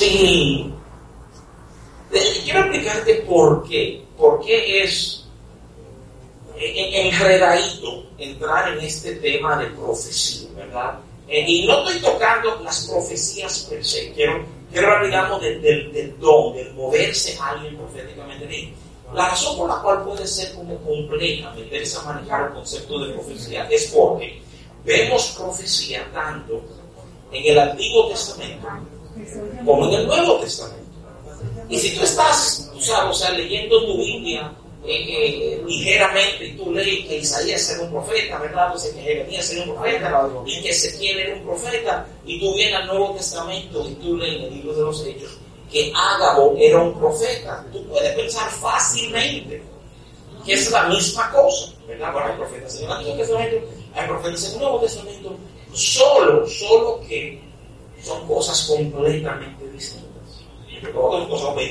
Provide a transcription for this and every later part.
Sí. Quiero explicarte por qué. ¿Por qué es enredadito entrar en este tema de profecía, ¿verdad? Eh, y no estoy tocando las profecías per se, quiero, quiero hablar, digamos, del, del, don, del moverse alguien proféticamente. La razón por la cual puede ser como compleja meterse a manejar el concepto de profecía es porque vemos profecía tanto en el Antiguo Testamento como en el Nuevo Testamento. Y si tú estás, o sea, leyendo tu Biblia eh, ligeramente y tú lees que Isaías era un profeta, ¿verdad? Pues que Jeremías era un profeta y que Ezequiel era un profeta y tú vienes al Nuevo Testamento y tú lees el libro de los Hechos que Ágabo era un profeta. Tú puedes pensar fácilmente que es la misma cosa, ¿verdad? Bueno, hay profetas en el Antiguo Testamento, hay profetas en el Nuevo Testamento, solo, solo que son cosas completamente distintas.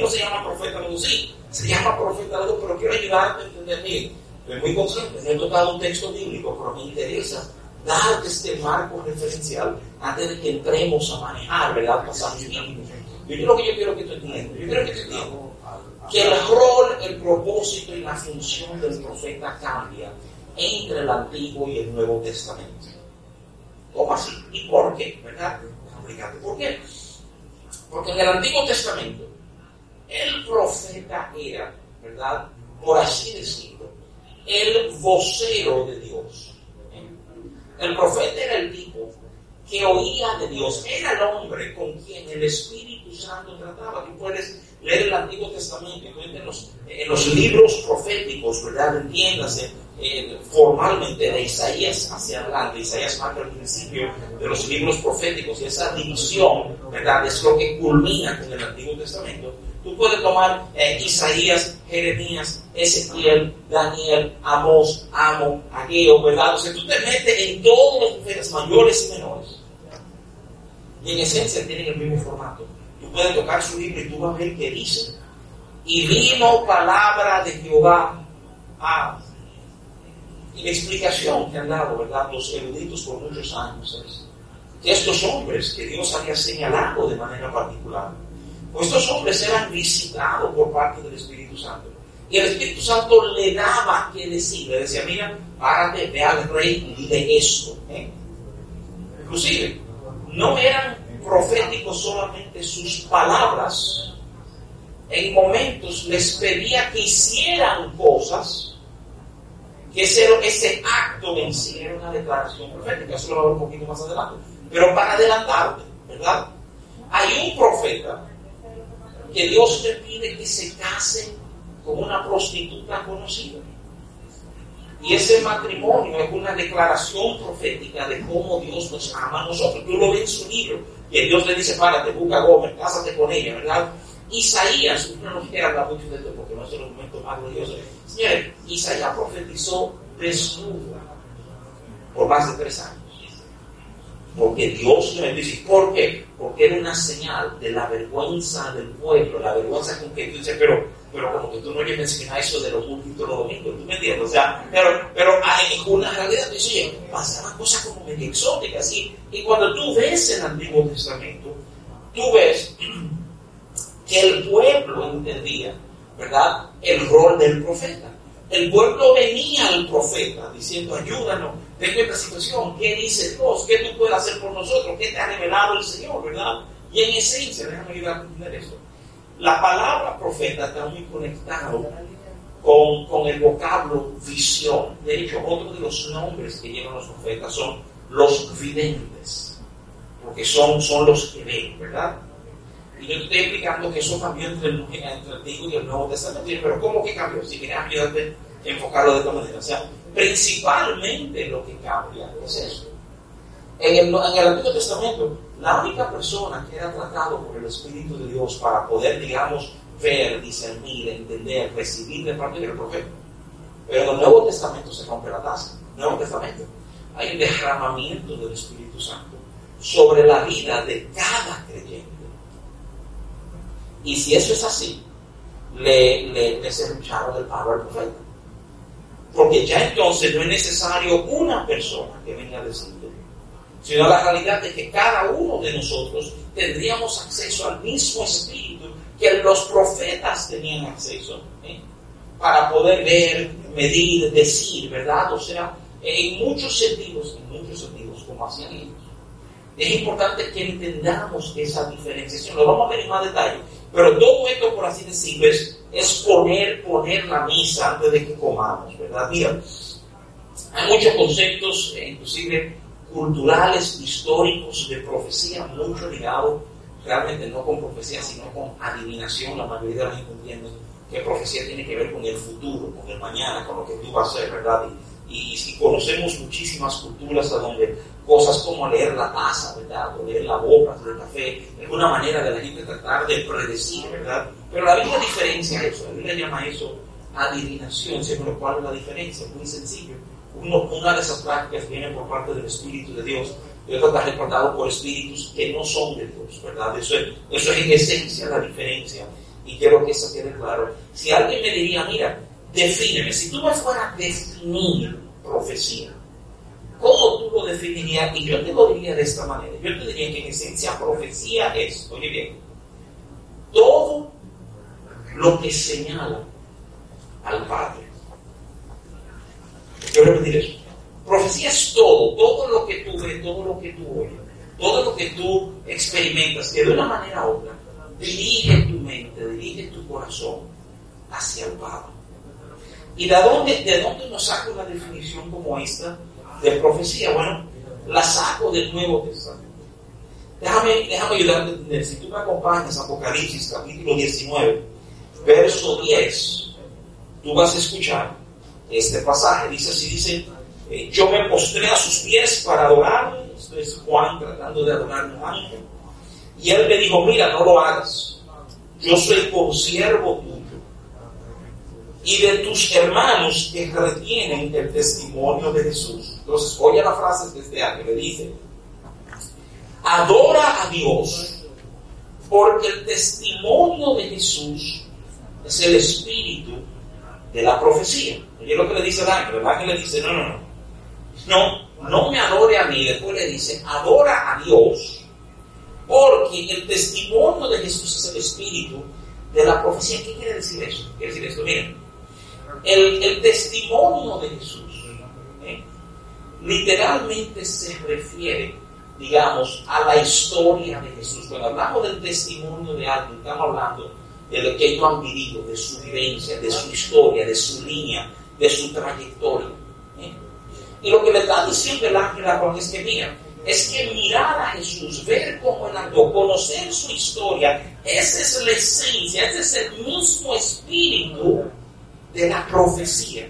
No se llama profeta, no sí, se llama profeta, pero quiero ayudarte a entender bien. Estoy muy consciente, he tocado un texto bíblico, pero me interesa darte este marco referencial antes de que entremos a manejar, ¿verdad? Pasajes bíblicos. Yo creo que yo quiero que tú entiendas, yo quiero que tú entiendas que el rol, el propósito y la función del profeta cambia entre el Antiguo y el Nuevo Testamento. ¿Cómo así? ¿Y por qué? ¿Verdad? ¿Por qué? Porque en el Antiguo Testamento el profeta era, ¿verdad? Por así decirlo, el vocero de Dios. El profeta era el tipo que oía de Dios, era el hombre con quien el Espíritu Santo trataba. Tú puedes leer el Antiguo Testamento en los, en los libros proféticos, ¿verdad? Entiéndase, eh, formalmente de Isaías hacia adelante. Isaías marca el principio de los libros proféticos y esa división, ¿verdad? Es lo que culmina con el Antiguo Testamento. Tú puedes tomar eh, Isaías, Jeremías, Ezequiel, Daniel, Amós, Amo, Ageo, ¿verdad? O sea, tú te metes en todos los profetas mayores y menores. Y en esencia tienen el mismo formato. Tú puedes tocar su libro y tú vas a ver qué dice. Y vino palabra de Jehová a. Explicación que han dado, ¿verdad? Los eruditos por muchos años es que estos hombres que Dios había señalado de manera particular, pues estos hombres eran visitados por parte del Espíritu Santo. Y el Espíritu Santo le daba que decir, le decía, mira, párate, ve al rey y dile esto. ¿eh? Inclusive, no eran proféticos solamente sus palabras. En momentos les pedía que hicieran cosas, que ese, ese acto en sí una declaración profética. Eso lo voy a ver un poquito más adelante. Pero para adelantarte, ¿verdad? Hay un profeta que Dios te pide que se case con una prostituta conocida. Y ese matrimonio es una declaración profética de cómo Dios nos ama a nosotros. Tú lo ves en su libro, que Dios le dice, párate, busca Gómez, cásate con ella, ¿verdad? Isaías, no nos quiere hablar mucho de esto porque no es el momento más glorioso. Isaías profetizó desnudo por más de tres años. Porque Dios le bendice. ¿Por qué? Porque era una señal de la vergüenza del pueblo, la vergüenza con que tú dices, pero, pero como que tú no oyes mencionar eso de los cultos los domingos, ¿tú me entiendes? O sea, pero, pero hay una realidad, tú dices, oye, pasaban cosas como medio exóticas, y, y cuando tú ves el Antiguo Testamento, tú ves que el pueblo entendía, ¿verdad?, el rol del profeta. El pueblo venía al profeta diciendo, ayúdanos, tengo esta situación, ¿qué dice Dios? ¿Qué tú puedes hacer por nosotros? ¿Qué te ha revelado el Señor, verdad? Y en esencia, déjame ayudar a entender esto. La palabra profeta está muy conectado con, con, el vocablo visión. De hecho, otro de los nombres que llevan los profetas son los videntes, porque son, son los que ven, ¿verdad? Y yo estoy explicando que eso cambió entre el, entre el Antiguo y el Nuevo Testamento. Pero ¿cómo que cambió? Si quieres ayudarte a enfocarlo de esta manera. O sea, principalmente lo que cambia es eso. En el, en el Antiguo Testamento, la única persona que era tratado por el Espíritu de Dios para poder, digamos, ver, discernir, entender, recibir de parte del profeta. Pero en el Nuevo Testamento se rompe la taza. Nuevo Testamento. Hay un derramamiento del Espíritu Santo sobre la vida de cada creyente. Y si eso es así, le, le, le serrucharon el paro al profeta. Porque ya entonces no es necesario una persona que venga a decirle, sino la realidad de que cada uno de nosotros tendríamos acceso al mismo espíritu que los profetas tenían acceso, ¿eh? para poder ver, medir, decir, ¿verdad? O sea, en muchos sentidos, en muchos sentidos, como hacían ellos. Es importante que entendamos esa diferenciación, lo vamos a ver en más detalle, pero todo esto, por así decirlo, es, poner, poner la misa antes de que comamos, ¿verdad? Mira, hay muchos conceptos, eh, inclusive culturales, históricos, de profecía, mucho ligado realmente no con profecía, sino con adivinación. La mayoría de la gente entiende que profecía tiene que ver con el futuro, con el mañana, con lo que tú vas a ser, ¿verdad? Y, si conocemos muchísimas culturas a donde cosas como leer la taza, ¿verdad? O leer la boca del café, es una manera de la gente tratar de predecir, ¿verdad? Pero la Biblia diferencia eso, la Biblia llama eso adivinación, según lo cual la diferencia, muy sencillo. una de esas prácticas viene por parte del Espíritu de Dios y otra está respaldado por espíritus que no son de Dios, ¿verdad? Eso es, eso es en esencia la diferencia y quiero que eso quede claro. Si alguien me diría, mira, defíneme, si tú me fueras a definir profecía, ¿cómo tú lo definirías? Y yo te lo diría de esta manera. Yo te diría que en esencia profecía es, oye bien, todo lo que señala al Padre. Quiero repetir eso. Profecía es todo, todo lo que tú ves, todo lo que tú oyes, todo lo que tú experimentas, que de una manera u otra dirige tu mente, dirige tu corazón hacia el Padre. ¿Y de dónde, de dónde nos saco una definición como esta de profecía? Bueno, la saco del Nuevo Testamento. Déjame, déjame ayudarte a entender. Si tú me acompañas Apocalipsis capítulo 19, verso 10, tú vas a escuchar este pasaje. Dice así, dice, eh, yo me postré a sus pies para adorarle. Esto es Juan tratando de adorar a un ángel. Y él me dijo, mira, no lo hagas. Yo soy consiervo tuyo y de tus hermanos que retienen el testimonio de Jesús. Entonces, oye la frase de este año, le dice, adora a Dios porque el testimonio de Jesús es el espíritu de la profecía. Oye lo que le dice el ángel, el ángel le dice, no, no, no, no, no me adore a mí, después le dice, adora a Dios porque el testimonio de Jesús es el espíritu de la profecía. ¿Qué quiere decir eso? Quiere decir esto, miren, el, testimonio de Jesús ¿eh? literalmente se refiere, digamos, a la historia de Jesús. Cuando hablamos del testimonio de alguien, estamos hablando de lo que ellos han vivido, de su vivencia, de su historia, de su línea, de su trayectoria. ¿eh? Y lo que le está diciendo el ángel a es que, mira, es que mirar a Jesús, ver cómo él andó, conocer su historia, esa es la esencia, ese es el mismo espíritu de la profecía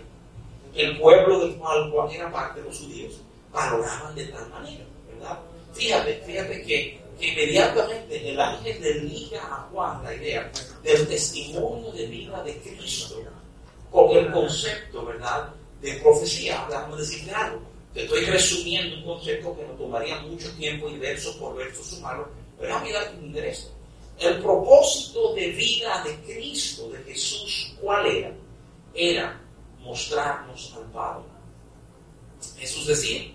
que el pueblo del cual era parte de los judíos valoraban de tal manera, ¿verdad? Fíjate, fíjate que, inmediatamente el ángel le liga a Juan la idea del testimonio de vida de Cristo con el concepto, ¿verdad?, de profecía. Vamos a decir algo te estoy resumiendo un concepto que nos tomaría mucho tiempo y verso por verso sumarlo, pero darte un esto. El propósito de vida de Cristo, de Jesús, ¿cuál era? Era mostrarnos al Padre. Jesús decía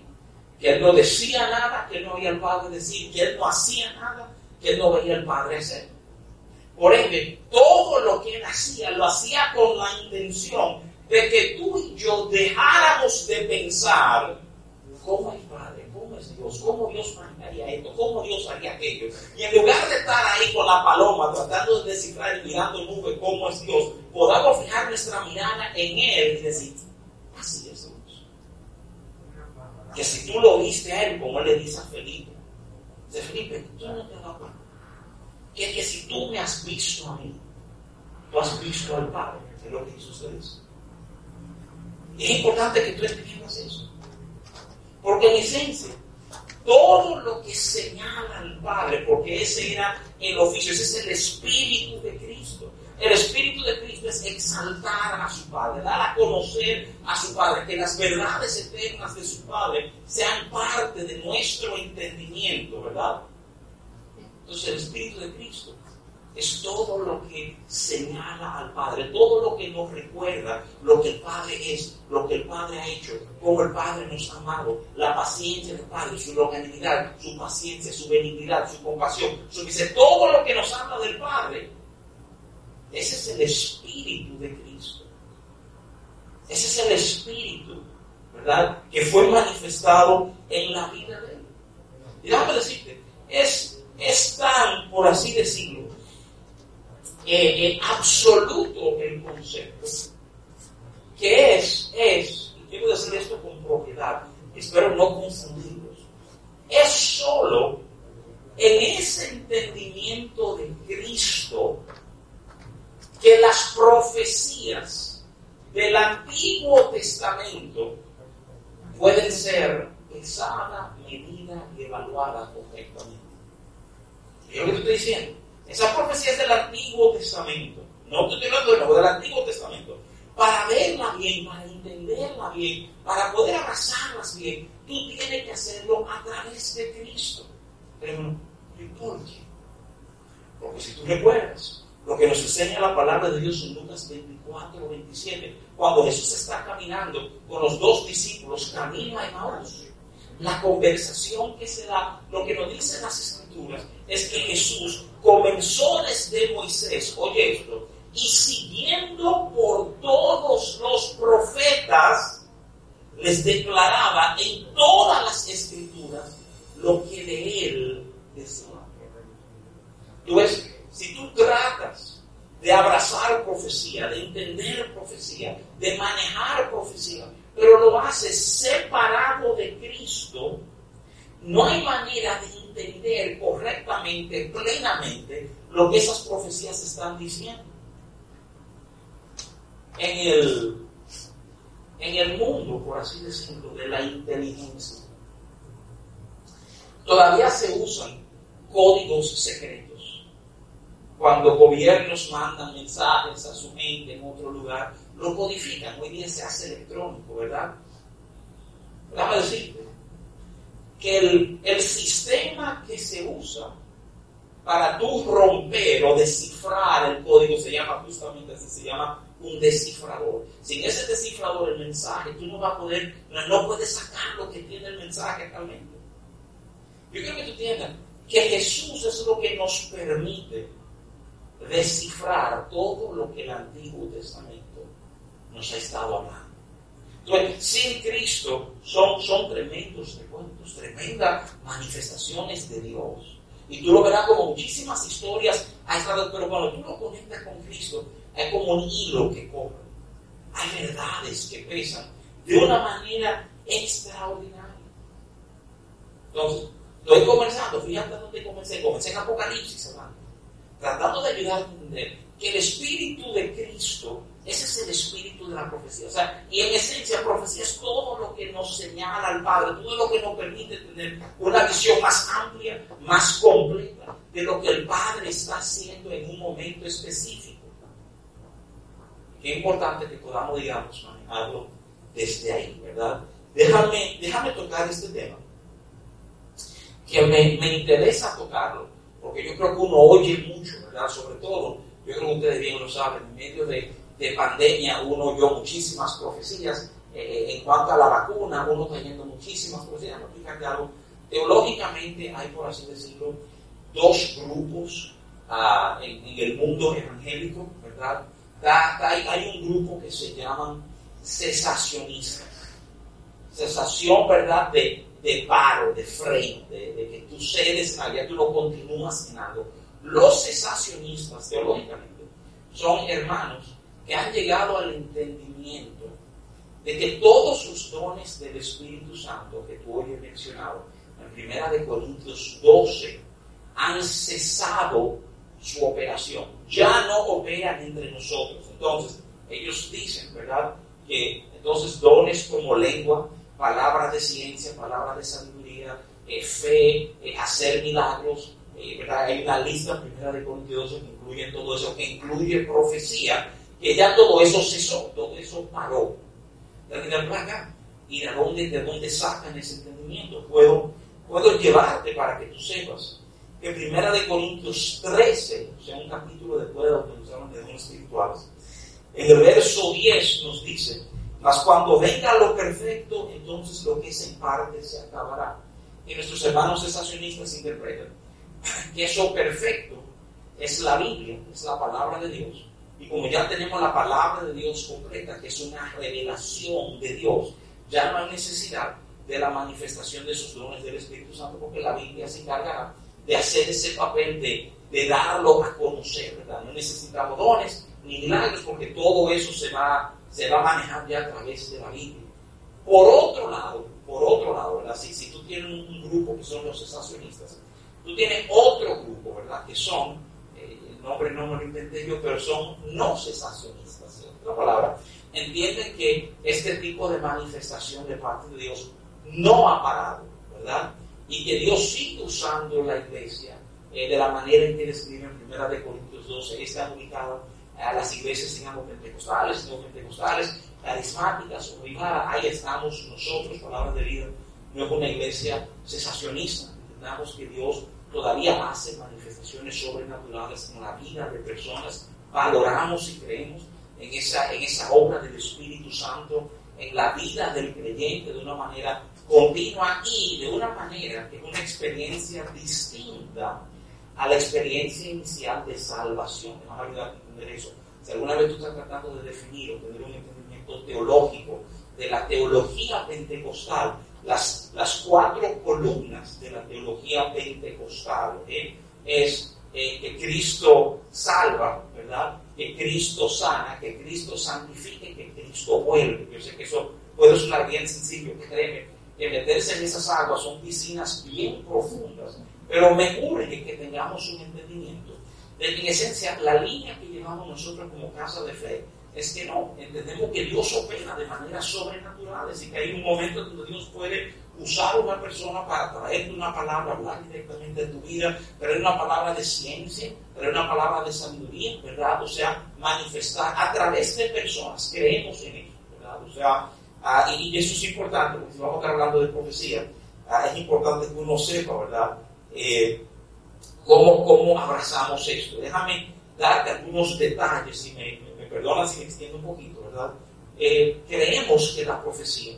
que él no decía nada que no había el Padre decir, que él no hacía nada que él no veía el Padre hacer. Por ende, todo lo que él hacía, lo hacía con la intención de que tú y yo dejáramos de pensar ¿Cómo es Padre? ¿Cómo es Dios? ¿Cómo Dios manejaría esto? ¿Cómo Dios haría aquello? Y en lugar de estar ahí con la paloma tratando de descifrar y mirando el nube cómo es Dios, podamos fijar nuestra mirada en Él y decir, así es Dios. Que si tú lo viste a Él, como Él le dice a Felipe, dice Felipe, tú no te das cuenta. Que, que si tú me has visto a mí, tú has visto al Padre, es lo que Jesús te. Y es importante que tú entiendas eso. Porque en esencia, todo lo que señala al Padre, porque ese era el oficio, ese es el Espíritu de Cristo. El Espíritu de Cristo es exaltar a su Padre, dar a conocer a su Padre, que las verdades eternas de su Padre sean parte de nuestro entendimiento, ¿verdad? Entonces el Espíritu de Cristo es todo lo que señala al Padre, todo lo que nos recuerda lo que el Padre es, lo que el Padre ha hecho, cómo el Padre nos ha amado, la paciencia del Padre, su longanimidad, su paciencia, su benignidad, su compasión, su misericordia, todo lo que nos habla del Padre. Ese es el Espíritu de Cristo. Ese es el Espíritu, ¿verdad? Que fue manifestado en la vida de Él. Y déjame decirte, es, es tan, por así decirlo, eh, absoluto el concepto, que es, es, y quiero decir esto con propiedad, espero no confundirlos, es solo en ese entendimiento de Cristo que las profecías del Antiguo Testamento pueden ser pensadas, medidas y evaluadas correctamente. ¿Y lo que estoy diciendo? Esas profecías del Antiguo Testamento, no te estoy hablando de nuevo, del Antiguo Testamento, para verla bien, para entenderla bien, para poder abrazarlas bien, tú tienes que hacerlo a través de Cristo. Pero, ¿por? Porque si tú recuerdas lo que nos enseña la palabra de Dios en Lucas 24, 27, cuando Jesús está caminando con los dos discípulos camino a Emmaus, la conversación que se da, lo que nos dicen las escrituras, es que Jesús comenzó desde Moisés, oye esto, y siguiendo por todos los profetas, les declaraba en todas las escrituras lo que de él decía. Tú ves, si tú tratas de abrazar profecía, de entender profecía, de manejar profecía, pero lo haces separado de Cristo, no hay manera de entender correctamente, plenamente, lo que esas profecías están diciendo. En el, en el mundo, por así decirlo, de la inteligencia, todavía se usan códigos secretos. Cuando gobiernos mandan mensajes a su gente en otro lugar, lo codifican. Hoy día se hace electrónico, ¿verdad? Déjame decirte, que el, sistema que se usa para tú romper o descifrar el código se llama justamente así, se llama un descifrador. Sin ese descifrador el mensaje, tú no vas a poder, no, puedes sacar lo que tiene el mensaje realmente. Yo quiero que tú entiendas que Jesús es lo que nos permite descifrar todo lo que el Antiguo Testamento nos ha estado hablando. Entonces, sin Cristo son, son tremendos recuentos, tremendas manifestaciones de Dios. Y tú lo verás como muchísimas historias estado pero cuando tú lo conectas con Cristo, es como un hilo que corre. Hay verdades que pesan de una manera extraordinaria. Entonces, estoy comenzando, fíjate dónde comencé, comencé en Apocalipsis, hermano, tratando de ayudar a entender que el Espíritu de Cristo ese es el espíritu de la profecía. O sea, y en esencia, profecía es todo lo que nos señala al Padre, todo lo que nos permite tener una visión más amplia, más completa de lo que el Padre está haciendo en un momento específico. Qué importante que podamos, digamos, manejarlo desde ahí, ¿verdad? Déjame, déjame tocar este tema, que me, me interesa tocarlo, porque yo creo que uno oye mucho, ¿verdad? Sobre todo, yo creo que ustedes bien lo saben, en medio de de pandemia uno oyó muchísimas profecías. Eh, eh, en cuanto a la vacuna, uno está yendo muchísimas profecías. No, algo. Teológicamente hay, por así decirlo, dos grupos ah, en, el mundo evangélico, ¿verdad? hay, un grupo que se llaman cesacionistas. Cesación, ¿verdad? De, de paro, de freno, de, que tú cedes, allá tú no continúas en algo. Los cesacionistas, teológicamente, son hermanos que han llegado al entendimiento de que todos sus dones del Espíritu Santo que tú hoy has mencionado en 1 de Corintios 12 han cesado su operación. Ya no operan entre nosotros. Entonces, ellos dicen, ¿verdad? Que entonces dones como lengua, palabras de ciencia, palabras de sabiduría, eh, fe, eh, hacer milagros, eh, ¿verdad? Hay una lista, primera de Corintios 12, que incluye todo eso, que incluye profecía, que ya todo eso cesó, todo eso paró. acá. ¿Y de dónde, de dónde sacan ese entendimiento? Puedo, puedo llevarte para que tú sepas que Primera de Corintios 13, o sea, un capítulo después de donde nos hablan de dones espirituales, en el verso 10 nos dice, mas cuando venga lo perfecto, entonces lo que es en parte se acabará. Y nuestros hermanos estacionistas interpretan que eso perfecto es la Biblia, es la palabra de Dios. Y como ya tenemos la palabra de Dios completa, que es una revelación de Dios, ya no hay necesidad de la manifestación de esos dones del Espíritu Santo, porque la Biblia se encargará de hacer ese papel de, de darlo a conocer, ¿verdad? No necesitamos dones ni milagros, porque todo eso se va, se va a manejar ya a través de la Biblia. Por otro lado, por otro lado, ¿verdad? Si, tú tienes un, grupo que son los estacionistas, tú tienes otro grupo, ¿verdad? Que son, eh, el nombre no me lo inventé yo, pero son no cesacionistas, otra palabra. Entienden que este tipo de manifestación de parte de Dios no ha parado, ¿verdad? Y que Dios sigue usando la iglesia eh, de la manera en que describe en 1 de Corintios 12. Está ubicado a las iglesias, digamos, pentecostales, no pentecostales, carismáticas o privadas. Ahí estamos nosotros, palabra de vida. No es una iglesia cesacionista. Entendamos que Dios todavía hace manifestaciones sobrenaturales en la vida de personas. Valoramos y creemos en esa, en esa obra del Espíritu Santo en la vida del creyente de una manera continua y de una manera que es una experiencia distinta a la experiencia inicial de salvación. Me van a entender eso. Si alguna vez tú estás tratando de definir o tener un entendimiento teológico de la teología pentecostal, las, las cuatro columnas de la teología pentecostal ¿eh? es eh, que Cristo salva, ¿verdad? Que Cristo sana, que Cristo santifique, que Cristo vuelve. Yo sé que eso puede sonar bien sencillo, créeme, que meterse en esas aguas son piscinas bien profundas, pero me urge que tengamos un entendimiento de que en esencia la línea que llevamos nosotros como casa de fe es que no, entendemos que Dios opera de manera sobrenatural, y que hay un momento donde Dios puede usar a una persona para traerte una palabra, hablar directamente de tu vida, traer una palabra de ciencia, traer una palabra de sabiduría, ¿verdad? O sea, manifestar a través de personas, creemos en eso, ¿verdad? O sea, Ah, y, eso es importante, porque si vamos a estar hablando de profecía, ah, es importante que uno sepa, ¿verdad? Eh, cómo, cómo, abrazamos esto. Déjame darte algunos detalles, si me, me, perdonan si me extiendo un poquito, ¿verdad? Eh, creemos que la profecía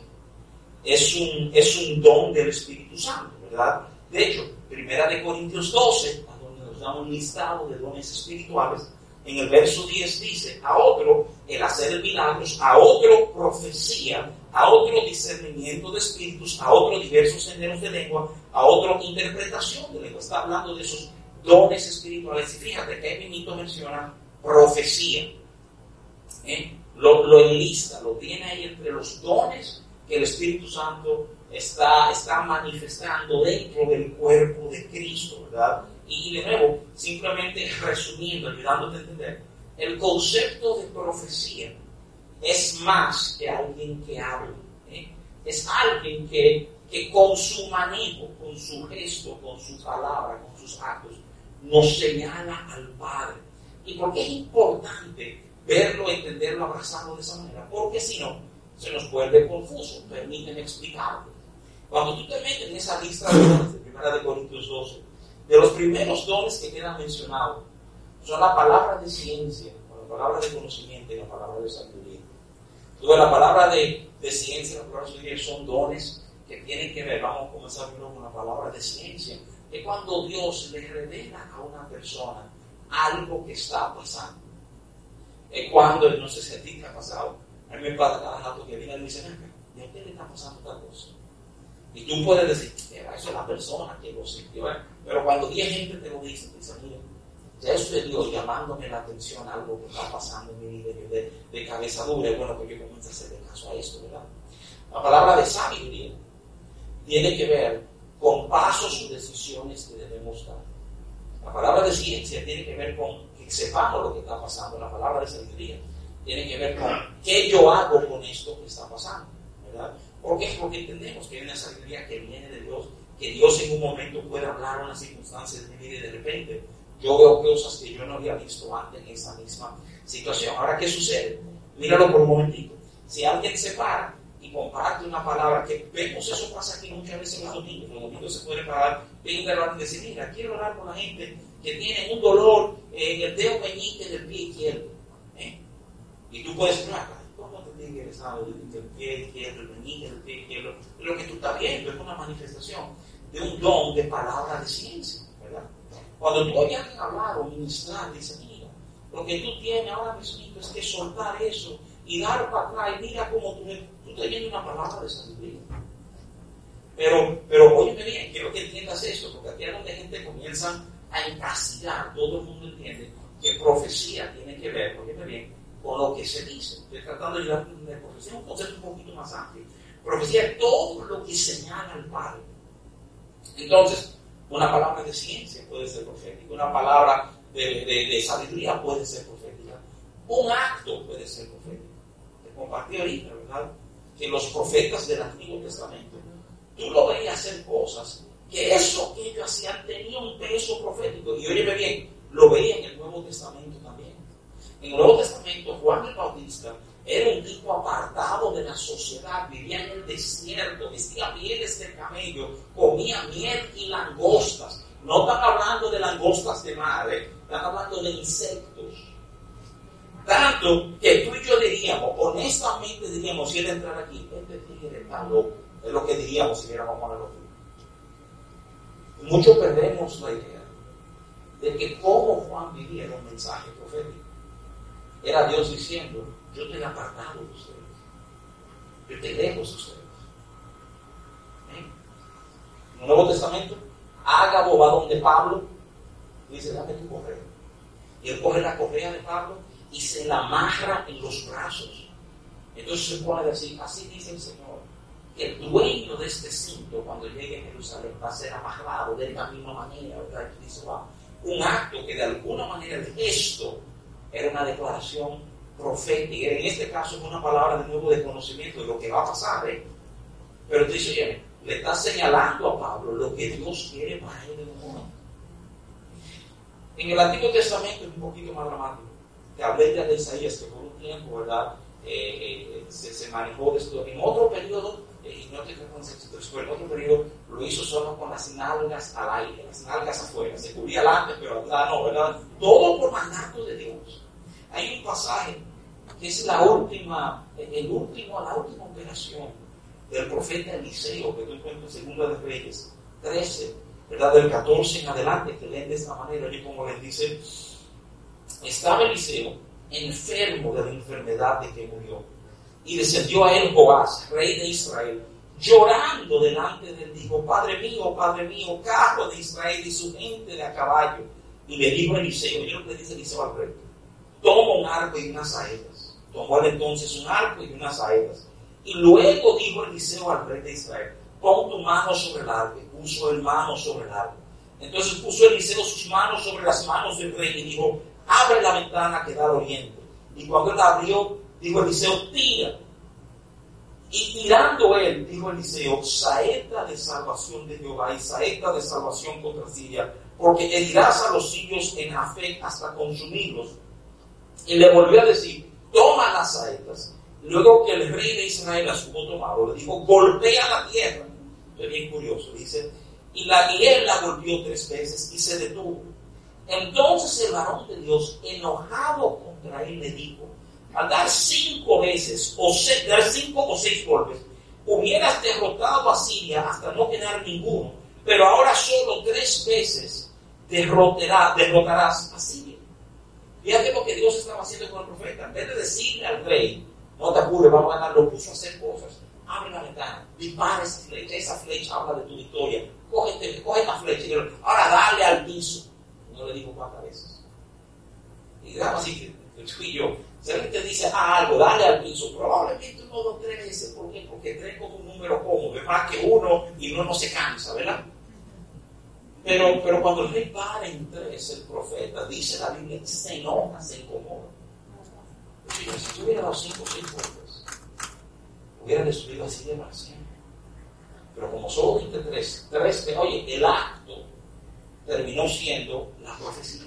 es un, es un don del Espíritu Santo, ¿verdad? De hecho, Primera de Corintios 12, donde nos da un listado de dones espirituales, en el verso 10 dice, a otro el hacer milagros, a otro profecía, a otro discernimiento de espíritus, a otro diversos géneros de lengua, a otro interpretación de lengua. Está hablando de esos dones espirituales. Y fíjate que el mito menciona profecía. ¿eh? Lo, lo enlista, lo tiene ahí entre los dones que el Espíritu Santo está, está manifestando dentro del cuerpo de Cristo, ¿verdad? Y de nuevo, simplemente resumiendo, ayudándote a entender, el concepto de profecía es más que alguien que habla. ¿eh? Es alguien que, que con su manejo, con su gesto, con su palabra, con sus actos, nos señala al Padre. ¿Y por qué es importante verlo, entenderlo, abrazarlo de esa manera? Porque si no, se nos vuelve confuso. Permíteme explicarlo. Cuando tú te metes en esa lista de 1 de Corintios 12, de los primeros dones que quedan mencionados son la palabra de ciencia, la palabra de conocimiento y la palabra de sabiduría. Entonces, la palabra de, ciencia la palabra de son dones que tienen que ver, vamos a comenzar con la palabra de ciencia, es cuando Dios le revela a una persona algo que está pasando. Es cuando, no sé si a ti te ha pasado, a mí me pasa cada rato que viene y dice, ¿y a usted le está pasando tal cosa? Y tú puedes decir, eso es la persona que lo sintió. Pero cuando 10 gente te lo dice, te dice, mira, ya eso es Dios llamándome la atención a algo que está pasando en mi vida de, de cabeza dura. Y bueno, pues yo comienzo a hacerle caso a esto, ¿verdad? La palabra de sabiduría tiene que ver con pasos o decisiones que debemos dar. La palabra de ciencia tiene que ver con que sepamos lo que está pasando. La palabra de sabiduría tiene que ver con qué yo hago con esto que está pasando, ¿verdad? ¿Por qué? Porque entendemos que hay una sabiduría que viene de Dios, que Dios en un momento puede hablar unas circunstancias de mi vida y de repente yo veo cosas que yo no había visto antes en esa misma situación. Ahora, ¿qué sucede? Míralo por un momentito. Si alguien se para y comparte una palabra, que vemos eso pasa aquí muchas veces en los domingos. Los domingos se puede parar, venir a y decir, mira, quiero hablar con la gente que tiene un dolor en el dedo meñique del pie izquierdo. ¿eh? Y tú puedes decir, ¿cómo te tiene que del pie izquierdo, el meñique del pie izquierdo? Lo que tú estás viendo es una manifestación de un don de palabra de ciencia. Cuando tú oyes a hablar o ministrar, dice, mira, lo que tú tienes ahora mismo es que soltar eso y dar para atrás y mira cómo tú, tú estás viendo una palabra de sabiduría. Pero, pero óyeme bien, quiero que entiendas eso, porque aquí es donde gente comienza a encasillar, todo el mundo entiende que profecía tiene que ver, óyeme bien, con lo que se dice. Estoy tratando de de profecía un concepto un poquito más amplio. Profecía es todo lo que señala al Padre. Entonces, una palabra de ciencia puede ser profética, una palabra de, de, sabiduría puede ser profética, un acto puede ser profético compartí ahorita, ¿verdad? Que los profetas del Antiguo Testamento, tú lo veías hacer cosas que eso que ellos hacían tenía un peso profético. Y óyeme bien, lo veía en el Nuevo Testamento también. En el Nuevo Testamento, Juan el Bautista era un tipo apartado de la sociedad, vivía en el desierto, vestía pieles de camello, comía miel y langostas. No están hablando de langostas de mar, ¿eh? están hablando de insectos. Tanto que tú y yo diríamos, honestamente diríamos, si él entrara aquí, este tigre está loco. Es lo que diríamos si viéramos a ponerlo aquí. Muchos perdemos la idea de que como Juan vivía en un mensaje profético. Era Dios diciendo, yo te he apartado de ustedes. Yo te lejos de ustedes. En el Nuevo Testamento, haga va donde Pablo dice, dame tu correa. Y él coge la correa de Pablo y se la amarra en los brazos. Entonces se pone a decir, así dice el Señor, que el dueño de este cinto cuando llegue a Jerusalén va a ser amarrado de la misma manera, ¿verdad? Y dice, va, un acto que de alguna manera esto era una declaración profética, en este caso es una palabra de nuevo de conocimiento de lo que va a pasar, ¿eh? Pero te dice, oye, le está señalando a Pablo lo que Dios quiere para él en un momento. En el Antiguo Testamento es un poquito más dramático que hablé ya de Isaías, que por un tiempo, ¿verdad? Eh, eh, se, manejó de esto. En otro periodo, eh, y no te pero en otro periodo lo hizo solo con las nalgas al aire, las nalgas afuera. Se cubría adelante, pero atrás no, ¿verdad? Todo por mandato de Dios. Hay un pasaje que es la última, el último, la última operación del profeta Eliseo, que tú encuentras en Segunda de Reyes 13, ¿verdad? Del 14 en adelante, que leen de esta manera, y como les dice, estaba Eliseo enfermo de la enfermedad de que murió. Y descendió a él Joás, rey de Israel, llorando delante de él. Dijo, Padre mío, Padre mío, carro de Israel y su gente de a caballo. Y le dijo a Eliseo, yo lo que dice Eliseo al rey, toma un arco y unas saetas. Tomó entonces un arco y unas saetas. Y luego dijo Eliseo al rey de Israel, pon tu mano sobre el arco. Y puso el mano sobre el arco. Entonces puso Eliseo sus manos sobre las manos del rey y dijo, abre la ventana que da al oriente. Y cuando él abrió, dijo Eliseo, tira. Y tirando él, dijo Eliseo, saeta de salvación de Jehová y saeta de salvación contra Siria, porque herirás a los sirios en fe hasta consumirlos. Y le volvió a decir, toma las saetas. Luego que el rey de Israel las hubo tomado, le dijo, golpea la tierra. Es bien curioso, dice, y, la, y él la golpeó tres veces y se detuvo. Entonces el varón de Dios, enojado contra él, le dijo, al dar cinco veces, o dar cinco o seis golpes, hubieras derrotado a Siria hasta no quedar ninguno, pero ahora solo tres veces derrotarás a Siria. Fíjate lo que Dios estaba haciendo con el profeta. En vez de decirle al rey, no te apures, vamos a ganar, lo puso a hacer cosas. Abre la ventana, dispara esa flecha, esa flecha habla de tu victoria. Coge, coge la flecha y ahora dale al piso no le digo cuántas veces. Y digamos así, tú y yo, si alguien te dice ah, algo, dale al piso, probablemente uno, dos, tres veces, ¿por qué? Porque tres como un número cómodo, es más que uno y uno no se cansa, ¿verdad? Pero, pero cuando el rey para en tres, el profeta, dice la Biblia, se enoja, se incomoda. si tú hubieras dado cinco o seis golpes, hubiera destruido así de siempre. Pero como solo diste tres, tres, oye, el acto terminó siendo la profecía.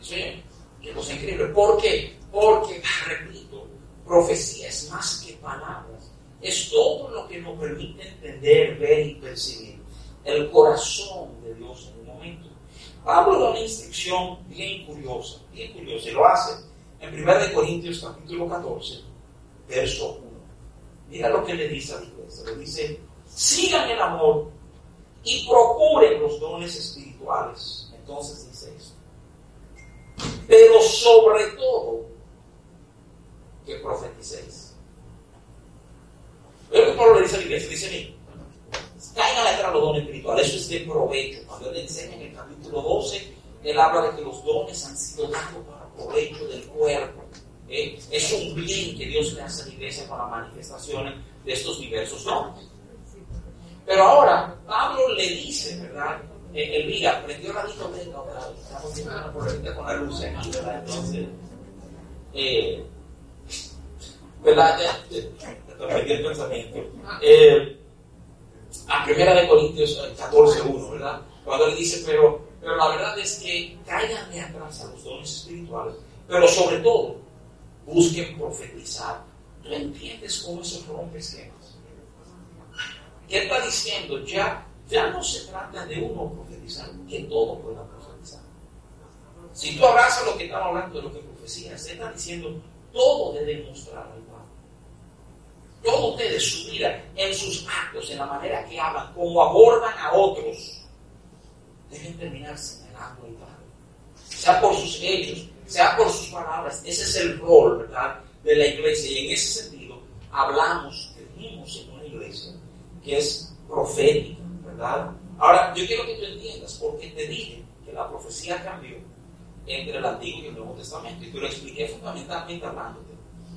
¿Sí? Qué cosa increíble. ¿Por qué? Porque, repito, profecía es más que palabras, es todo lo que nos permite entender, ver y percibir el corazón de Dios en un momento. Pablo da una instrucción bien curiosa, bien curiosa, y lo hace en 1 Corintios capítulo 14, verso 1. Mira lo que le dice a la iglesia, le dice, sigan el amor y procuren los dones espirituales. Entonces dice esto. Pero sobre todo, que profeticéis. Pero que Pablo le dice a la iglesia, dice, caigan a los dones espirituales, eso es de provecho. Cuando él enseña en el capítulo 12, él habla de que los dones han sido dados para provecho del cuerpo. ¿eh? Es un bien que Dios le hace a la iglesia para manifestaciones de estos diversos dones. Pero ahora, Pablo le dice, ¿verdad? Eh, Elvira, prendió la discoteca. Estamos por con la luz aquí, ¿verdad? Entonces, eh, ¿verdad? Te el pensamiento. Eh, a primera de Corintios 14, 1, ¿verdad? Cuando le dice, pero, pero la verdad es que caigan de atrás a los dones espirituales, pero sobre todo, busquen profetizar. ¿Tú entiendes cómo eso rompe esquemas? ¿Qué está diciendo? Ya, ya no se trata de uno profetizar, que todo pueda profetizar. Si tú abrazas lo que estamos hablando de lo que profecía, se está diciendo, todo debe mostrar al. Todo ustedes, su vida, en sus actos, en la manera que hablan, como abordan a otros, deben terminar señalando al Padre. Sea por sus hechos, sea por sus palabras. Ese es el rol, ¿verdad?, de la iglesia. Y en ese sentido, hablamos, vivimos en una iglesia que es profética, ¿verdad? Ahora, yo quiero que tú entiendas, porque te dije que la profecía cambió entre el Antiguo y el Nuevo Testamento, y te lo expliqué fundamentalmente hablándote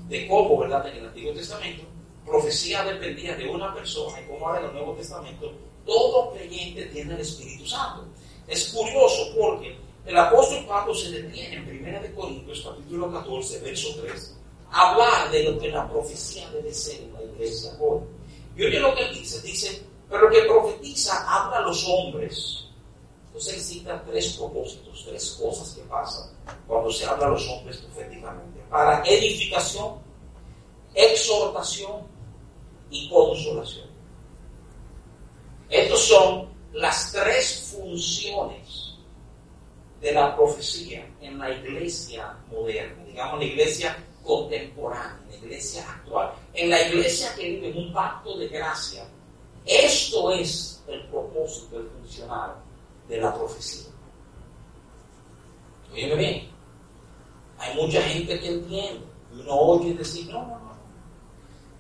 de cómo, ¿verdad?, en el Antiguo Testamento, profecía dependía de una persona, y como ahora en el Nuevo Testamento, todo creyente tiene el Espíritu Santo. Es curioso porque el apóstol Pablo se detiene en 1 de Corintios capítulo 14, verso 3, a hablar de lo que la profecía debe ser en la iglesia hoy. Y oye lo que él dice, dice, pero que profetiza habla a los hombres. Entonces él cita tres propósitos, tres cosas que pasan cuando se habla a los hombres proféticamente. Para edificación, exhortación y consolación. Estas son las tres funciones de la profecía en la iglesia moderna, digamos la iglesia contemporánea, la iglesia actual, en la iglesia que vive en un pacto de gracia. Esto es el propósito, el funcional de la profecía. Oye bien, hay mucha gente que entiende, uno oye decir, no, no,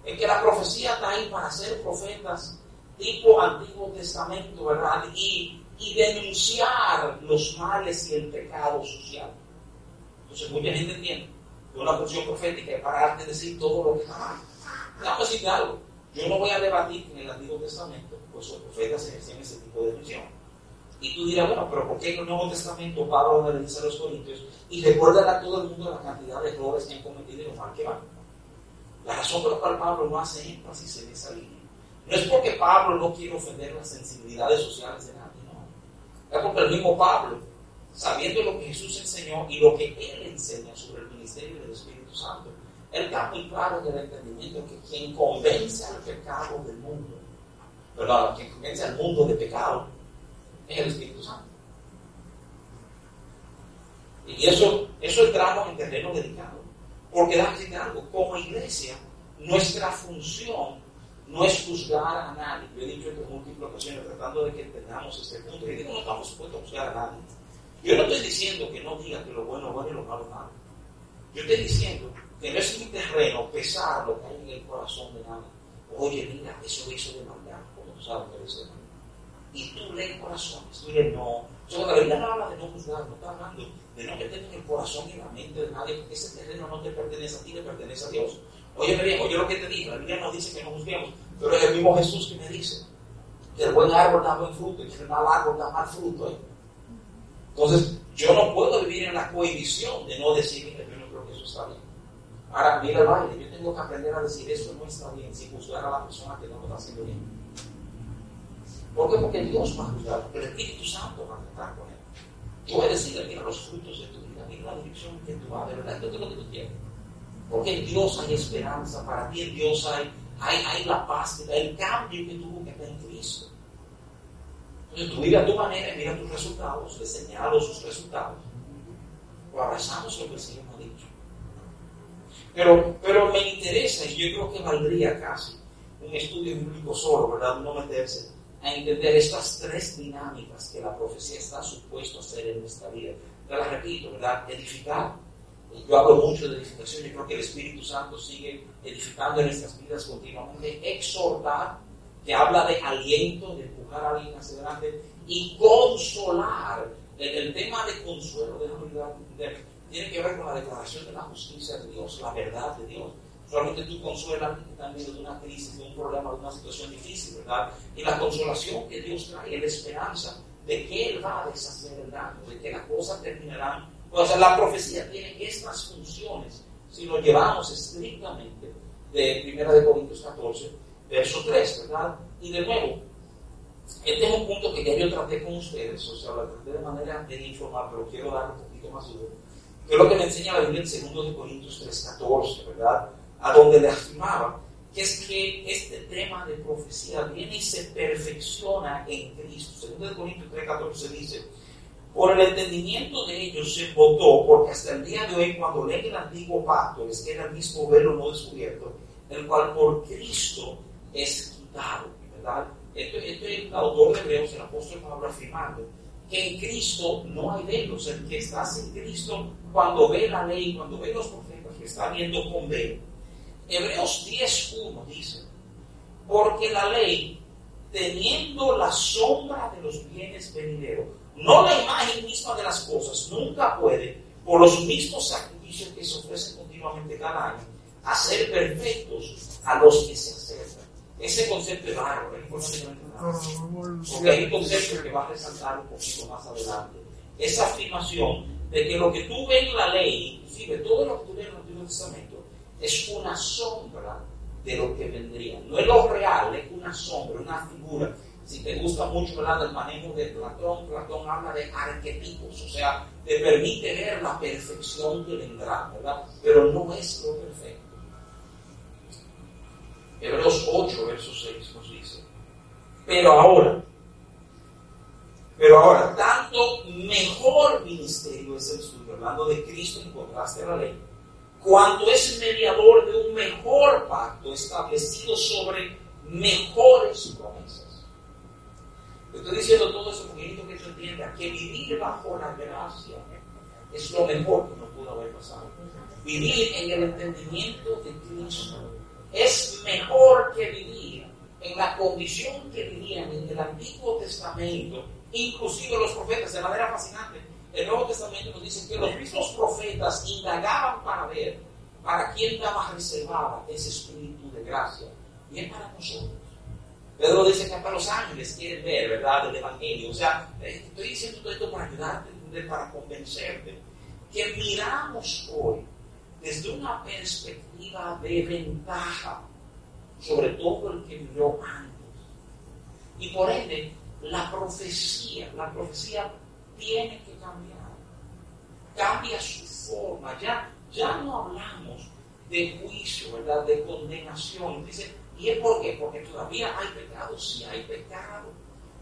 es que la profecía está ahí para ser profetas tipo Antiguo Testamento, ¿verdad? Y, denunciar los males y el pecado social. Entonces mucha gente entiende una función profética es pararte de decir todo lo que está mal. Déjame decirte algo. Yo no voy a debatir en el Antiguo Testamento, pues los profetas ejercían ese tipo de función. Y tú dirás, bueno, pero ¿por qué en el Nuevo Testamento Pablo dice a los Corintios y recuerda a todo el mundo la cantidad de errores que han cometido y lo mal que van? La razón por la cual Pablo no hace énfasis en esa línea no es porque Pablo no quiere ofender las sensibilidades sociales de nadie, no. Es porque el mismo Pablo, sabiendo lo que Jesús enseñó y lo que él enseña sobre el ministerio del Espíritu Santo, él está muy claro del entendimiento que quien convence al pecado del mundo, perdón, quien convence al mundo de pecado, es el Espíritu Santo. Y eso, eso entramos en terreno dedicado. Porque dame decirte algo, como iglesia, nuestra función no es juzgar a nadie. Yo he dicho esto en múltiples ocasiones tratando de que entendamos este punto. Y digo, no estamos supuestos a juzgar a nadie. Yo no estoy diciendo que no diga que lo bueno es bueno y lo malo es malo. Yo estoy diciendo que no es mi terreno pesar lo que hay en el corazón de nadie. Oye, mira, eso hizo de maldad, como tú sabes que Y tú lees corazones, lees no. O la Biblia no habla de no juzgar, no está hablando de no meter en el corazón y la mente de nadie, porque ese terreno no te pertenece a ti, le pertenece a Dios. Oye, bien, oye lo que te digo, la Biblia no dice que no juzguemos, pero es el mismo Jesús que me dice que el buen árbol da buen fruto y que el mal árbol da mal fruto. ¿eh? Entonces, yo no puedo vivir en la cohibición de no decir que yo no creo que eso está bien. Ahora, mira el baile, yo tengo que aprender a decir eso no está bien sin juzgar a la persona que no lo está haciendo bien. ¿Por qué? Porque Dios va a juzgar, porque el Espíritu Santo va a tratar con él. Tú puedes decirle, mira los frutos de tu vida, mira la dirección que tú vas, de verdad, esto es lo que tú quieres. Porque en Dios hay esperanza, para ti en Dios hay, hay, hay la paz, el cambio que tuvo que tener en Cristo. Entonces tú mira tu manera mira tus resultados, le señalo sus resultados. O abrazamos lo que el Señor ha dicho. Pero, pero me interesa y yo creo que valdría casi un estudio bíblico solo, ¿verdad? No meterse a entender estas tres dinámicas que la profecía está supuesto a hacer en nuestra vida. Te las repito, ¿verdad? Edificar. Yo hablo mucho de edificación, yo creo que el Espíritu Santo sigue edificando en nuestras vidas continuamente. Exhortar, que habla de aliento, de empujar a alguien hacia adelante. Y consolar. El, tema de consuelo, de, tiene que ver con la declaración de la justicia de Dios, la verdad de Dios. Solamente tú consuelas que están de una crisis, de un problema, de una situación difícil, ¿verdad? Y la consolación que Dios trae es la esperanza de que Él va a deshacer el daño, de que las cosas terminarán. O sea, la profecía tiene estas funciones si lo llevamos estrictamente de 1 de Corintios 14, verso 3, ¿verdad? Y de nuevo, este es un punto que ya yo traté con ustedes, o sea, lo traté de manera de informar, pero quiero dar un poquito más duro. Que lo que me enseña la Biblia en 2 de Corintios 3, 14, ¿verdad? A donde le afirmaba que es que este tema de profecía viene y se perfecciona en Cristo. Segundo de Corintios 3:14 dice, por el entendimiento de ellos se votó, porque hasta el día de hoy cuando leen el antiguo pacto les queda el mismo velo no descubierto, el cual por Cristo es quitado, ¿verdad? Esto, es el autor de Hebreos, el apóstol Pablo afirmando que en Cristo no hay velos, el que está en Cristo cuando ve la ley, cuando ve los profetas, que está viendo con velo Hebreos 10.1 dice, porque la ley, teniendo la sombra de los bienes venideros, no la imagen misma de las cosas, nunca puede, por los mismos sacrificios que se ofrecen continuamente cada año, hacer perfectos a los que se acercan. Ese concepto es raro, es importante porque hay un concepto que va a resaltar un poquito más adelante. Esa afirmación de que lo que tú ves en la ley, inclusive todo lo que tú ves en el Antiguo Testamento, es una sombra de lo que vendría. No es lo real, es una sombra, una figura. Si te gusta mucho el manejo de Platón, Platón habla de arquetipos, o sea, te permite ver la perfección que vendrá, ¿verdad? Pero no es lo perfecto. Hebreos 8, verso 6 nos dice, pero ahora, pero ahora, tanto mejor ministerio es el suyo, hablando de Cristo en contraste a la ley, cuando es mediador de un mejor pacto establecido sobre mejores promesas. Estoy diciendo todo eso porque necesito que tú entiendas que vivir bajo la gracia es lo mejor que nos pudo haber pasado. Vivir en el entendimiento de Cristo es mejor que vivir en la condición que vivían en el Antiguo Testamento, inclusive los profetas, de manera fascinante el Nuevo Testamento nos dice que los mismos profetas indagaban para ver para quién estaba reservada ese espíritu de gracia. Y es para nosotros. Pedro dice que hasta los ángeles quieren ver, ¿verdad?, el Evangelio. O sea, estoy diciendo todo esto para ayudarte, para convencerte, que miramos hoy desde una perspectiva de ventaja sobre todo el que vivió antes. Y por ende, la profecía, la profecía tiene que cambiar. Cambia su forma. Ya, ya no hablamos de juicio, ¿verdad? De condenación. Dice, ¿y es por qué? Porque todavía hay pecado, sí hay pecado.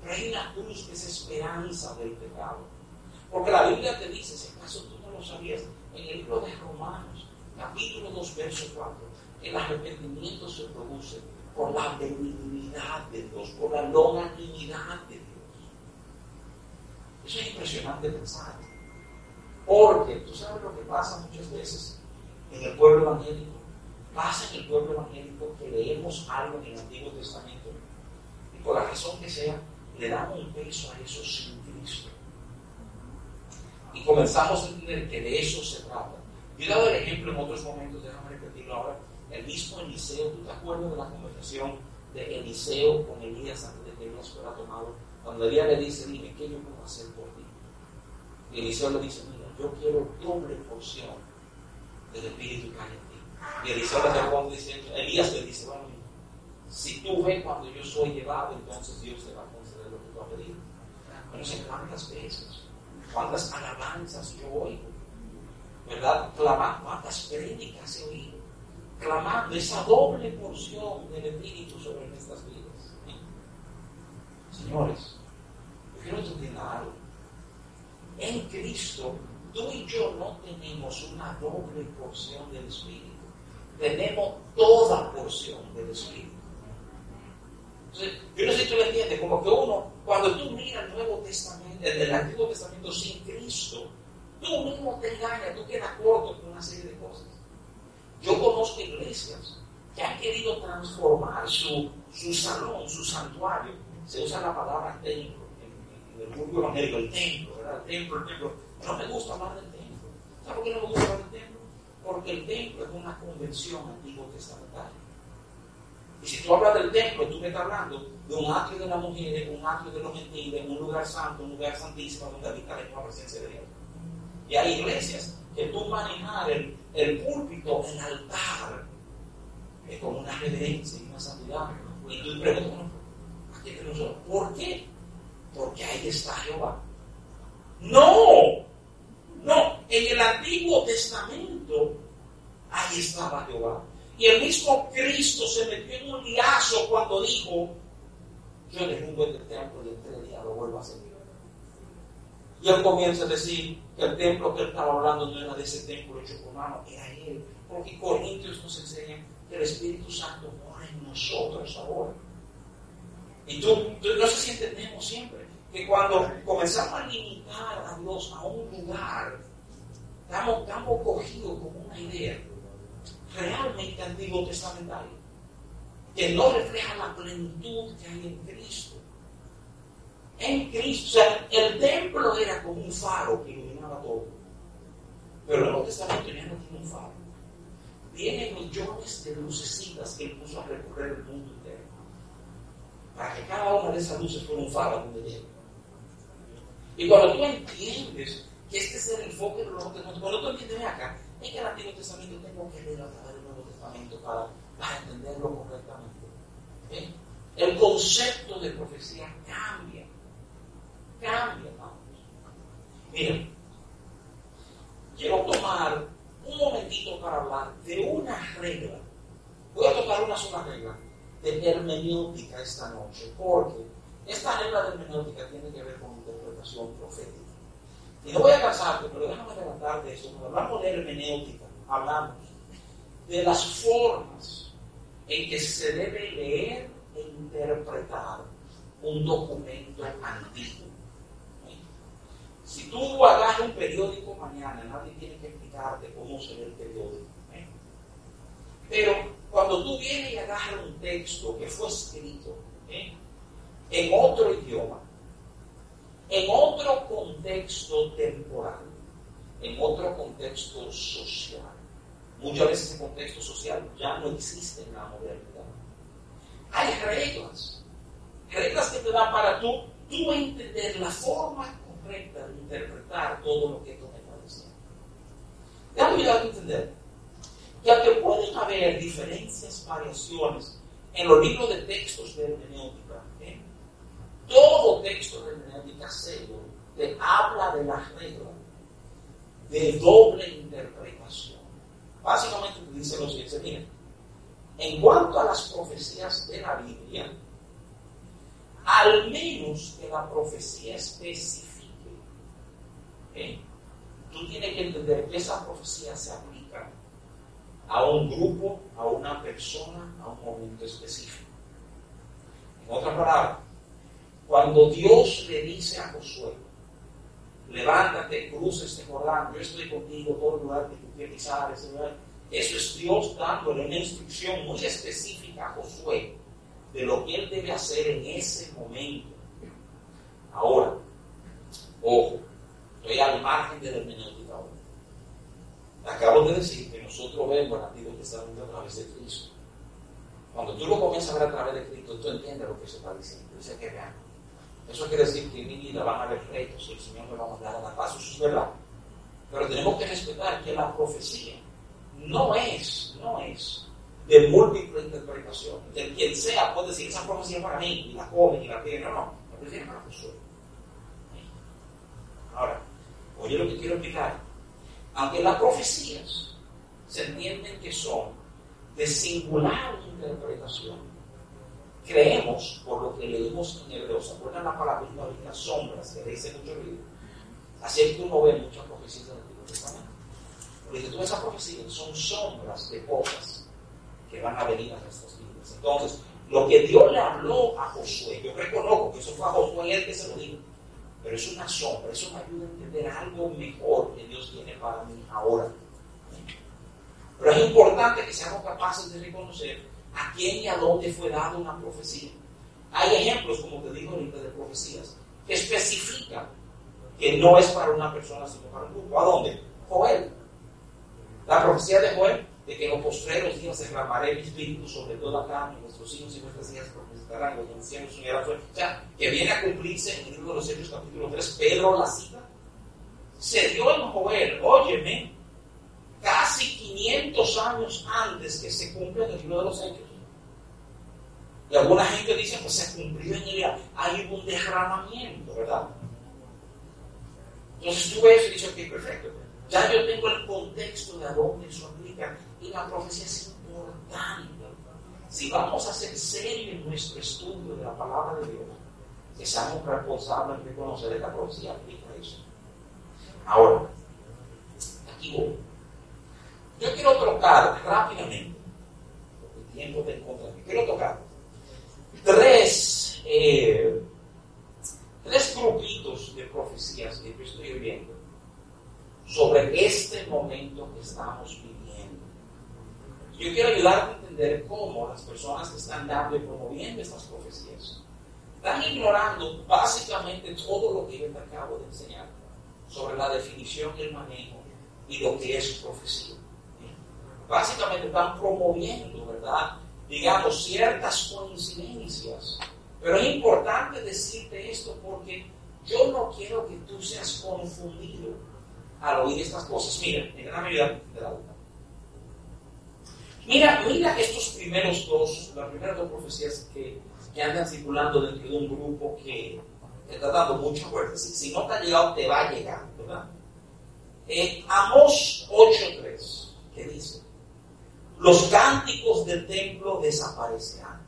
Pero hay una cruz que es esperanza del pecado. Porque la Biblia te dice, si acaso tú no lo sabías, en el libro de Romanos, capítulo 2, verso 4, el arrepentimiento se produce por la benignidad de Dios, por la longanimidad de Dios. Eso es impresionante pensar. Porque tú sabes lo que pasa muchas veces en el pueblo evangélico. Pasa en el pueblo evangélico que leemos algo en el Antiguo Testamento y por la razón que sea, le damos un peso a eso sin Cristo. Y comenzamos a entender que de eso se trata. Yo he dado el ejemplo en otros momentos, déjame repetirlo ahora. El mismo Eliseo, ¿tú te acuerdas de la conversación de Eliseo con Elías antes de que Elías fuera tomado? Cuando Elías le dice, dime, ¿qué yo puedo hacer por ti? Y Eliseo le dice, mira, yo quiero doble porción del Espíritu que hay en ti. Y Eliseo le responde diciendo, Elías le dice, bueno, si tú ves cuando yo soy llevado, entonces Dios te va a conceder lo que tú has pedido. Pero no sé cuántas veces, cuántas alabanzas yo oigo, ¿verdad? Cuántas prédicas he oído clamando esa doble porción del Espíritu sobre nuestras vidas. Señores, que entiendan algo. En Cristo, tú y yo no tenemos una doble porción del Espíritu. Tenemos toda porción del Espíritu. Yo no sé si tú lo entiendes, como que uno, cuando tú miras el Nuevo Testamento, el, Antiguo Testamento sin Cristo, tú mismo te engañas, tú quedas corto con una serie de cosas. Yo conozco iglesias que han querido transformar su, su salón, su santuario. Se usa la palabra templo en, el mundo evangélico, el templo, ¿verdad? El templo, el templo. No me gusta hablar del templo. ¿Sabes por qué no me gusta hablar del templo? Porque el templo es una convención antiguo testamentaria. Y si tú hablas del templo, tú me estás hablando de un atrio de las mujeres, un atrio de los gentiles, un lugar santo, un lugar santísimo donde habita la presencia de Dios. Y hay iglesias que tú manejar el, el púlpito, el altar, es como una reverencia y una santidad. Y tú preguntas, ¿por qué? Porque ahí está Jehová. No, no, en el Antiguo Testamento ahí estaba Jehová. Y el mismo Cristo se metió en un liazo cuando dijo, yo derrumbo este templo y en tres días lo vuelvo a hacer. Y él comienza a decir que el templo que él estaba hablando no era de ese templo hecho con mano, era él. Porque Corintios nos enseña que el Espíritu Santo mora en nosotros ahora. Y tú, no sé si entendemos siempre que cuando comenzamos a limitar a Dios a un lugar, estamos, estamos cogidos con una idea realmente antiguo testamentario, que no refleja la plenitud que hay en Cristo. En Cristo, o sea, el templo era como un faro que iluminaba todo. Pero el Nuevo Testamento ya no tiene un faro. Tiene millones de lucecitas que puso a recorrer el mundo entero. Para que cada una de esas luces fuera un faro donde llega. Y cuando tú entiendes que este es el enfoque del Nuevo Testamento, cuando tú entiendes acá, es que el Antiguo Testamento tengo que leer a del Nuevo Testamento para, para entenderlo correctamente. ¿Eh? El concepto de profecía cambia. Cambia, vamos. Miren, quiero tomar un momentito para hablar de una regla. Voy a tocar una sola regla de hermenéutica esta noche, porque esta regla de hermenéutica tiene que ver profética. Y no voy a cansarte, pero déjame levantar de eso. Cuando hablamos de hermenéutica, hablamos de las formas en que se debe leer e interpretar un documento antiguo. Si tú agarras un periódico mañana, nadie tiene que explicarte cómo se lee el periódico. ¿eh? Pero cuando tú vienes y agarras un texto que fue escrito ¿eh? en otro idioma, en otro contexto temporal, en otro contexto social. Muchas veces ese contexto social ya no existe en la modernidad. Hay reglas, reglas que te dan para tú, tú entender la forma correcta de interpretar todo lo que esto me diciendo. Déjame a entender que aunque pueden haber diferencias, variaciones en los libros de textos de hermenéutica. Todo texto de hermenéutica serio te habla de las reglas de doble interpretación. Básicamente dice lo siguiente, miren, en cuanto a las profecías de la Biblia, al menos que la profecía especifique, ¿eh? tú tienes que entender que esa profecía se aplica a un grupo, a una persona, a un momento específico. En otras palabras, cuando Dios le dice a Josué, levántate, cruza este Jordán, yo estoy contigo, todo el lugar que tú quieres pisar, eso es Dios dándole una instrucción muy específica a Josué de lo que él debe hacer en ese momento. Ahora, ojo, estoy al margen de la ahora. Acabo de decir que nosotros vemos el Antiguo Testamento a través de Cristo. Cuando tú lo comienzas a ver a través de Cristo, tú entiendes lo que se está diciendo. Dice que vean eso quiere decir que en mi vida van a haber retos el Señor me va a mandar a la paz, eso es verdad. Pero tenemos que respetar que la profecía no es, no es de múltiple interpretación. De quien sea puede decir esa profecía para mí, y la come y la tiene. No, no, la profecía es para Josué. Ahora, oye lo que quiero explicar. Aunque las profecías se entienden que son de singular interpretación. Creemos, por lo que leímos en Hebreo, ¿se acuerdan la palabra las sombras que dice mucho libro? Así es que uno ve muchas profecías del Antiguo Testamento. Porque todas esas profecías son sombras de cosas que van a venir a nuestras vidas. Entonces, lo que Dios le habló a Josué, yo reconozco que eso fue a Josué el que se lo dijo, pero es una sombra, eso me ayuda a entender algo mejor que Dios tiene para mí ahora. Pero es importante que seamos capaces de reconocer a quién y a dónde fue dada una profecía. Hay ejemplos, como te digo de profecías que especifican que no es para una persona, sino para un grupo. ¿A dónde? Joel. La profecía de Joel, de que en los postreros días derramaré mi espíritu sobre toda carne, nuestros hijos y nuestras hijas profetizarán, los ancianos unirán O sea, que viene a cumplirse en el libro de los Hechos, capítulo 3, Pedro la cita. Se dio en Joel, óyeme, casi 500 años antes que se cumpla el libro de los Hechos. Y alguna gente dice, pues se cumplió en ella, hay un derramamiento, ¿verdad? Entonces tú ves y dices, ok, perfecto. Ya yo tengo el contexto de a dónde eso aplica y la profecía es importante. Si vamos a ser serios en nuestro estudio de la palabra de Dios, que seamos responsables de conocer esta profecía aplica eso. Ahora, aquí voy. Yo quiero tocar rápidamente, porque el tiempo te encuentra, quiero tocar tres, eh, tres grupitos de profecías que estoy viendo sobre este momento que estamos viviendo. Yo quiero ayudarte a entender cómo las personas que están dando y promoviendo estas profecías están ignorando básicamente todo lo que yo te acabo de enseñar sobre la definición y el manejo y lo que es profecía básicamente están promoviendo, ¿verdad? Digamos, ciertas coincidencias. Pero es importante decirte esto porque yo no quiero que tú seas confundido al oír estas cosas. Mira, déjame ayudar de la Mira, mira estos primeros dos, las primeras dos profecías que, que andan circulando dentro de un grupo que, está dando mucha fuerza. Si, no te ha llegado, te va a llegar, ¿verdad? Eh, Amos 8.3, ¿qué dice? Los cánticos del templo desaparecerán.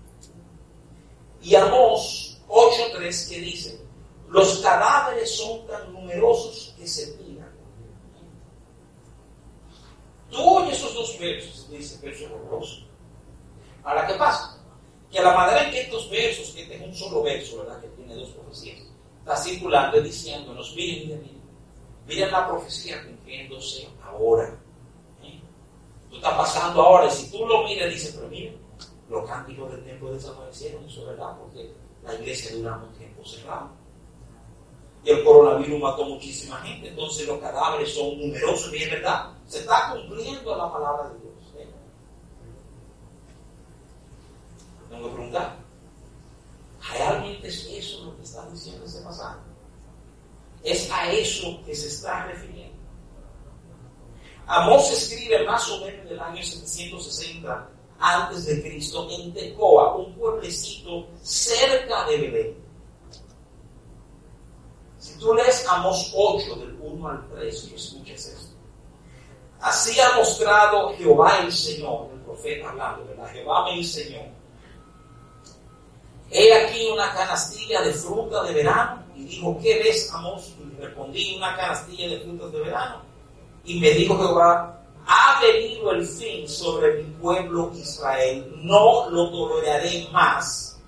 Y Amós 8.3 que dice, los cadáveres son tan numerosos que se tiran. Tú oyes esos dos versos, dice verso horroroso. Ahora, ¿qué pasa? Que a la manera en que estos versos, que este es un solo verso, ¿verdad? Que tiene dos profecías, está circulando diciéndonos, miren, miren, miren, miren la profecía cumpliéndose ahora está pasando ahora. Y si tú lo miras, dices, pero mira, los cánticos del templo desaparecieron, eso es verdad, porque la iglesia duraba un tiempo cerrado. Y el coronavirus mató muchísima gente, entonces los cadáveres son numerosos, y es verdad, se está cumpliendo la palabra de Dios. ¿eh? Tengo que preguntar, ¿realmente es eso lo que está diciendo ese pasaje? ¿Es a eso que se está refiriendo? Amós escribe más o menos en el año 760 antes de Cristo en Tecoa, un pueblecito cerca de Belén. Si tú lees Amós 8 del 1 al 3 y escuches esto. Así ha mostrado Jehová el Señor, el profeta hablando, ¿verdad? Jehová me enseñó. He aquí una canastilla de fruta de verano. Y dijo, ¿qué ves, Amós? Y respondí, una canastilla de frutas de verano y me dijo Jehová, ha venido el fin sobre mi pueblo Israel, no lo toleraré más.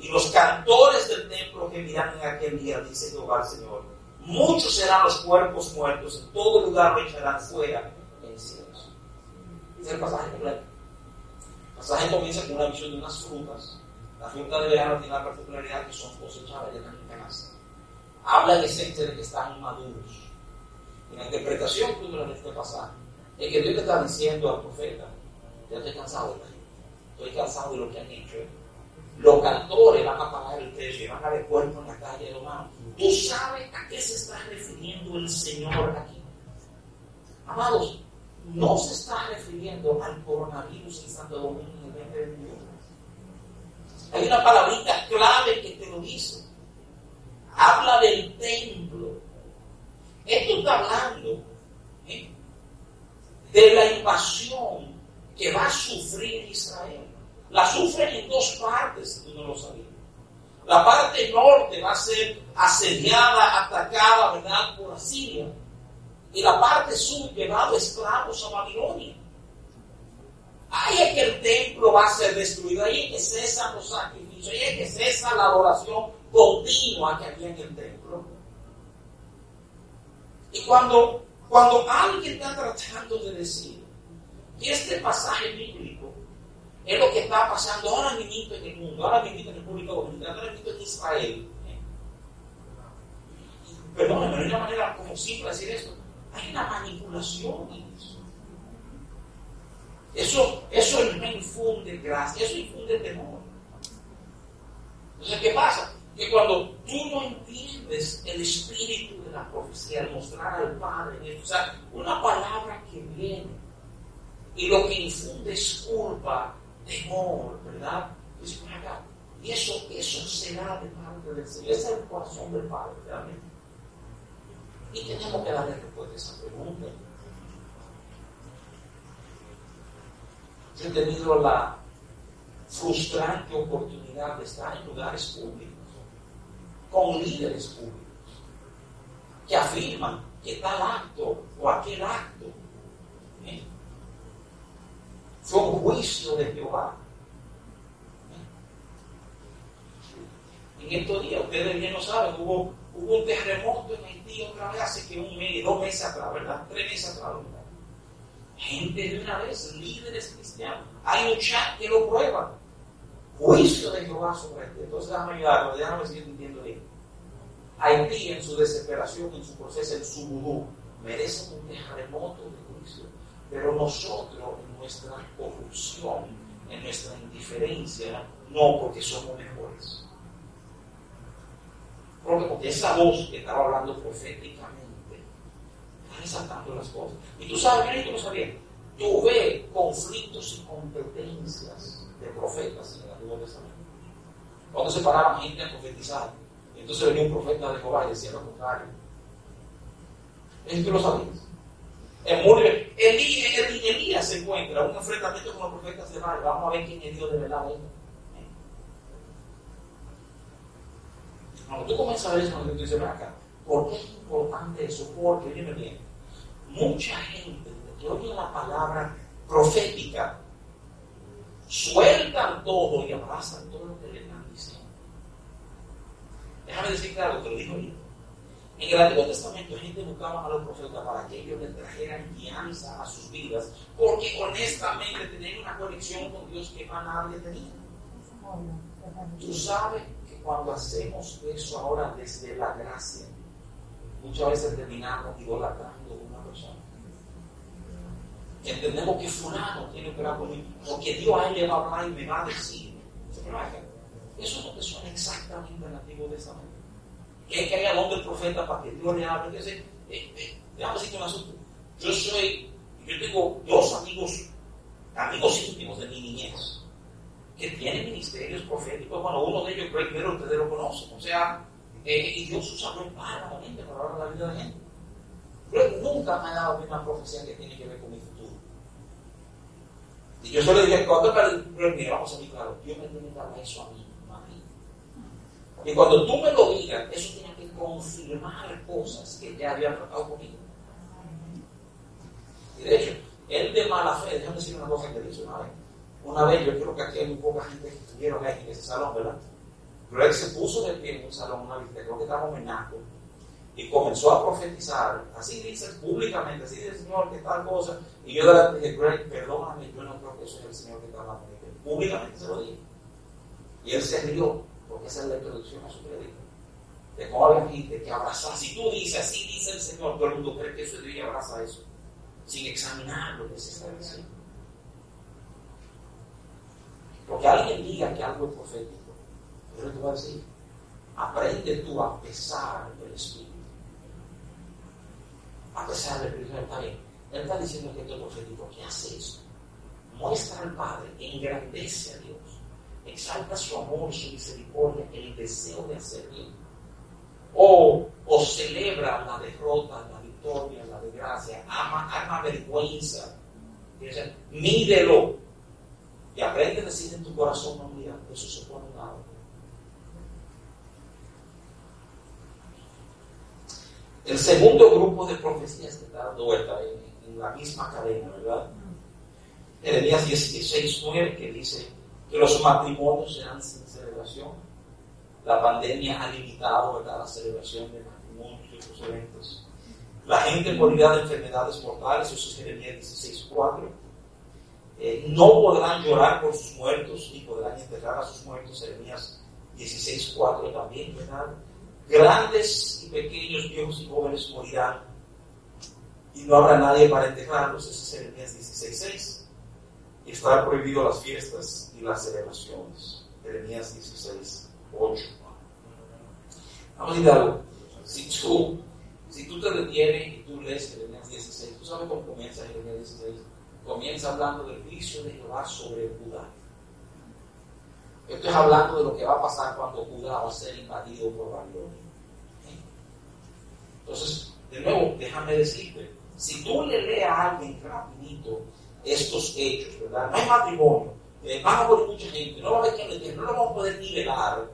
Y los cantores del templo que miran en aquel día, dice Jehová el Señor, muchos serán los cuerpos muertos, en todo lugar lo echarán fuera en cielos. Es el pasaje completo. El pasaje comienza con una visión de unas frutas. La fruta de verano tiene la particularidad que son cosechadas de la canasta. Habla en esencia de que están maduros la interpretación que uno de este pasaje, es que Dios le está diciendo al profeta, ya estoy cansado de ti, estoy cansado de lo que han hecho. Los cantores van a pagar el precio y van a ver cuerpo en la calle de los manos. ¿Tú sabes a qué se está refiriendo el Señor aquí? Amados, no se está refiriendo al coronavirus en Santo Domingo en el 2021. Hay una palabrita clave que te lo dice. Habla del templo esto está hablando ¿eh? de la invasión que va a sufrir Israel. La sufre en dos partes, si tú no lo sabías. La parte norte va a ser asediada, atacada, ¿verdad?, por Asiria. Y la parte sur llevado esclavos a Babilonia. Ahí es que el templo va a ser destruido, ahí es que cesan los sacrificios, ahí es que cesa la adoración continua que había en el templo. Y cuando, cuando alguien está tratando de decir que este pasaje bíblico es lo que está pasando ahora mismo en el mundo, ahora mismo en República Dominicana, ahora mismo en Israel, ¿eh? perdónenme, hay una manera como simple de decir esto, hay una manipulación en eso. Eso, eso no infunde gracia, eso infunde temor. Entonces, ¿qué pasa? Que cuando tú no entiendes el espíritu de la profecía, al mostrar al Padre en esto, o sea, una palabra que viene y lo que infunde es culpa, temor, ¿verdad? Y eso, eso será de parte del Señor. Es el corazón del Padre, realmente. Y tenemos que darle respuesta a esa pregunta. Yo he tenido la frustrante oportunidad de estar en lugares públicos, con líderes públicos, que afirman que tal acto o aquel acto ¿eh? fue un juicio de Jehová. ¿eh? En estos días, ustedes bien lo saben, hubo, hubo un terremoto en Haití otra vez hace que un mes, dos meses atrás, ¿verdad? Tres meses atrás, ¿verdad? gente de una vez, líderes cristianos. Hay un chat que lo prueba. Juicio de Jehová sobre ti. Entonces déjame ayudarlo, déjame seguir entendiendo bien. Haití en su desesperación, en su proceso, en su vudú, merece un terremoto de juicio. Pero nosotros, en nuestra corrupción, en nuestra indiferencia, no porque somos mejores. Porque esa voz que estaba hablando proféticamente resaltando las cosas. Y tú sabes, mira, tú lo sabías. Tú ves conflictos y competencias de profetas en Cuando se paraban gente a profetizar, entonces venía un profeta de Jehová y decía lo contrario. Eso lo sabías. En muy Elías se encuentra un enfrentamiento con los profetas de Baal. Vamos a ver quién es Dios de verdad. Cuando tú comienzas a ver eso, tú dices, acá, ¿por qué es importante eso? Porque, me bien, mucha gente que oye la palabra profética sueltan todo y abrazan todo lo que le están diciendo. Déjame decir claro, te lo digo ahorita. En el Antiguo Testamento, gente buscaba a los profetas para que ellos le trajeran guianza a sus vidas, porque honestamente tenían una conexión con Dios que más nadie tenía. Tú sabes que cuando hacemos eso ahora desde la gracia, muchas veces terminamos idolatrando entendemos que fulano tiene que orar conmigo, porque Dios a él le va a hablar y me va a decir. Eso no te suena exactamente al Antiguo Testamento. Que es que haya donde el profeta para que Dios le hable. Eh, eh, déjame un. Yo soy, yo tengo dos amigos, amigos íntimos de mi niñez, que tienen ministerios proféticos. Bueno, uno de ellos, Greg Miller, ustedes lo conocen. O sea, eh, y Dios usa para la para hablar de la vida de la gente. Nunca me ha dado una profecía que tiene que ver con mi y yo solo dije, cuando me vamos a ver claro, Dios me dar eso a mí, a mí. Y cuando tú me lo digas, eso tiene que confirmar cosas que ya habían tratado conmigo. Y de hecho, él de mala fe, déjame decir una cosa que dice una vez. Una vez, yo creo que aquí hay muy poca gente que estuvieron ahí en ese salón, ¿verdad? Pero él se puso de pie en un salón, una vez, creo que estábamos en y comenzó a profetizar, así dice públicamente, así dice el Señor que tal cosa, y yo le dije, perdóname, yo no creo que eso es el Señor que está hablando Públicamente se lo dije. Y él se rió, porque esa es la introducción a su predicado. De cómo había gente que abrazaba, si tú dices, así dice el Señor, todo el mundo cree que eso es Dios y abraza eso, sin examinar lo que se está diciendo. Porque alguien diga que algo es profético, yo te voy a decir, aprende tú a pesar del Espíritu a pesar del primer bien. Él está diciendo que esto es profético. ¿Qué hace eso? Muestra al Padre, engrandece a Dios, exalta su amor, su misericordia, el deseo de hacer bien. O, o celebra la derrota, la victoria, la desgracia, ama, ama vergüenza mídelo. Y aprende a decir en tu corazón, no, mira, eso se pone nada. El segundo grupo de profecías que está dando vuelta en, la misma cadena, ¿verdad? Jeremías 16, 9, que dice que los matrimonios serán sin celebración. La pandemia ha limitado la celebración de matrimonios y otros eventos. La gente morirá de enfermedades mortales, eso es Jeremías 16, 4. Eh, no podrán llorar por sus muertos, ni podrán enterrar a sus muertos, Jeremías 16, 4 también, ¿verdad? Grandes y pequeños, viejos y jóvenes morirán y no habrá nadie para enterrarlos. Eso es Jeremías 16.6. Y estarán prohibidas las fiestas y las celebraciones. Jeremías 16.8. Vamos a decir algo. Si tú, si tú te detienes y tú lees Jeremías 16, ¿tú sabes cómo comienza Jeremías 16? Comienza hablando del juicio de Jehová sobre Judá. Esto es hablando de lo que va a pasar cuando Judá va a ser invadido por Babilonia. Entonces, de nuevo, déjame decirte, si tú le lees a alguien rapidito estos hechos, ¿verdad? No hay matrimonio, eh, van a morir mucha gente, no va a haber quien le no lo vamos a poder nivelar.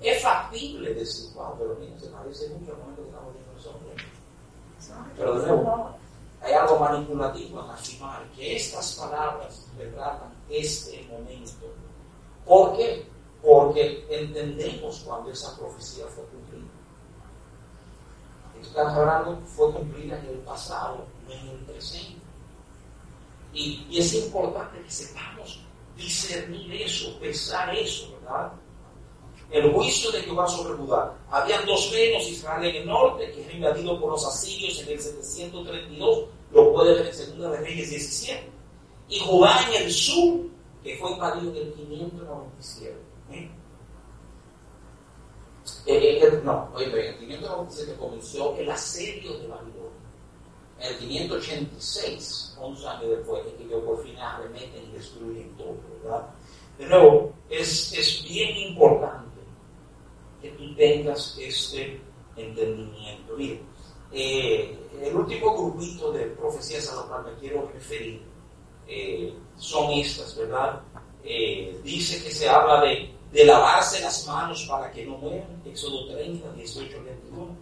Es factible decir, wow, pero mira, se parece mucho al momento que estamos viendo nosotros. Pero de nuevo, hay algo manipulativo en afirmar que estas palabras retratan este momento. ¿Por qué? Porque entendemos cuando esa profecía fue cumplida estamos hablando fue cumplida en el pasado, no en el presente. Y, es importante que sepamos discernir eso, pesar eso, ¿verdad? El juicio de Jehová sobre Judá. Habían dos reinos, Israel en el norte, que es invadido por los asirios en el 732, lo puede ver en Segunda de Reyes 17. Y Judá en el sur, que fue invadido en el 597. Eh, eh, no, oye, en el 597 comenzó el asedio de Babilonia. En el 586, 11 años después, es que ellos por fin arremeten y destruyen todo, ¿verdad? De nuevo, es, es bien importante que tú tengas este entendimiento. Mire, eh, el último grupito de profecías a lo cual me quiero referir son estas, ¿verdad? dice que se habla de de lavarse las manos para que no mueran, Éxodo 30, 18, 21.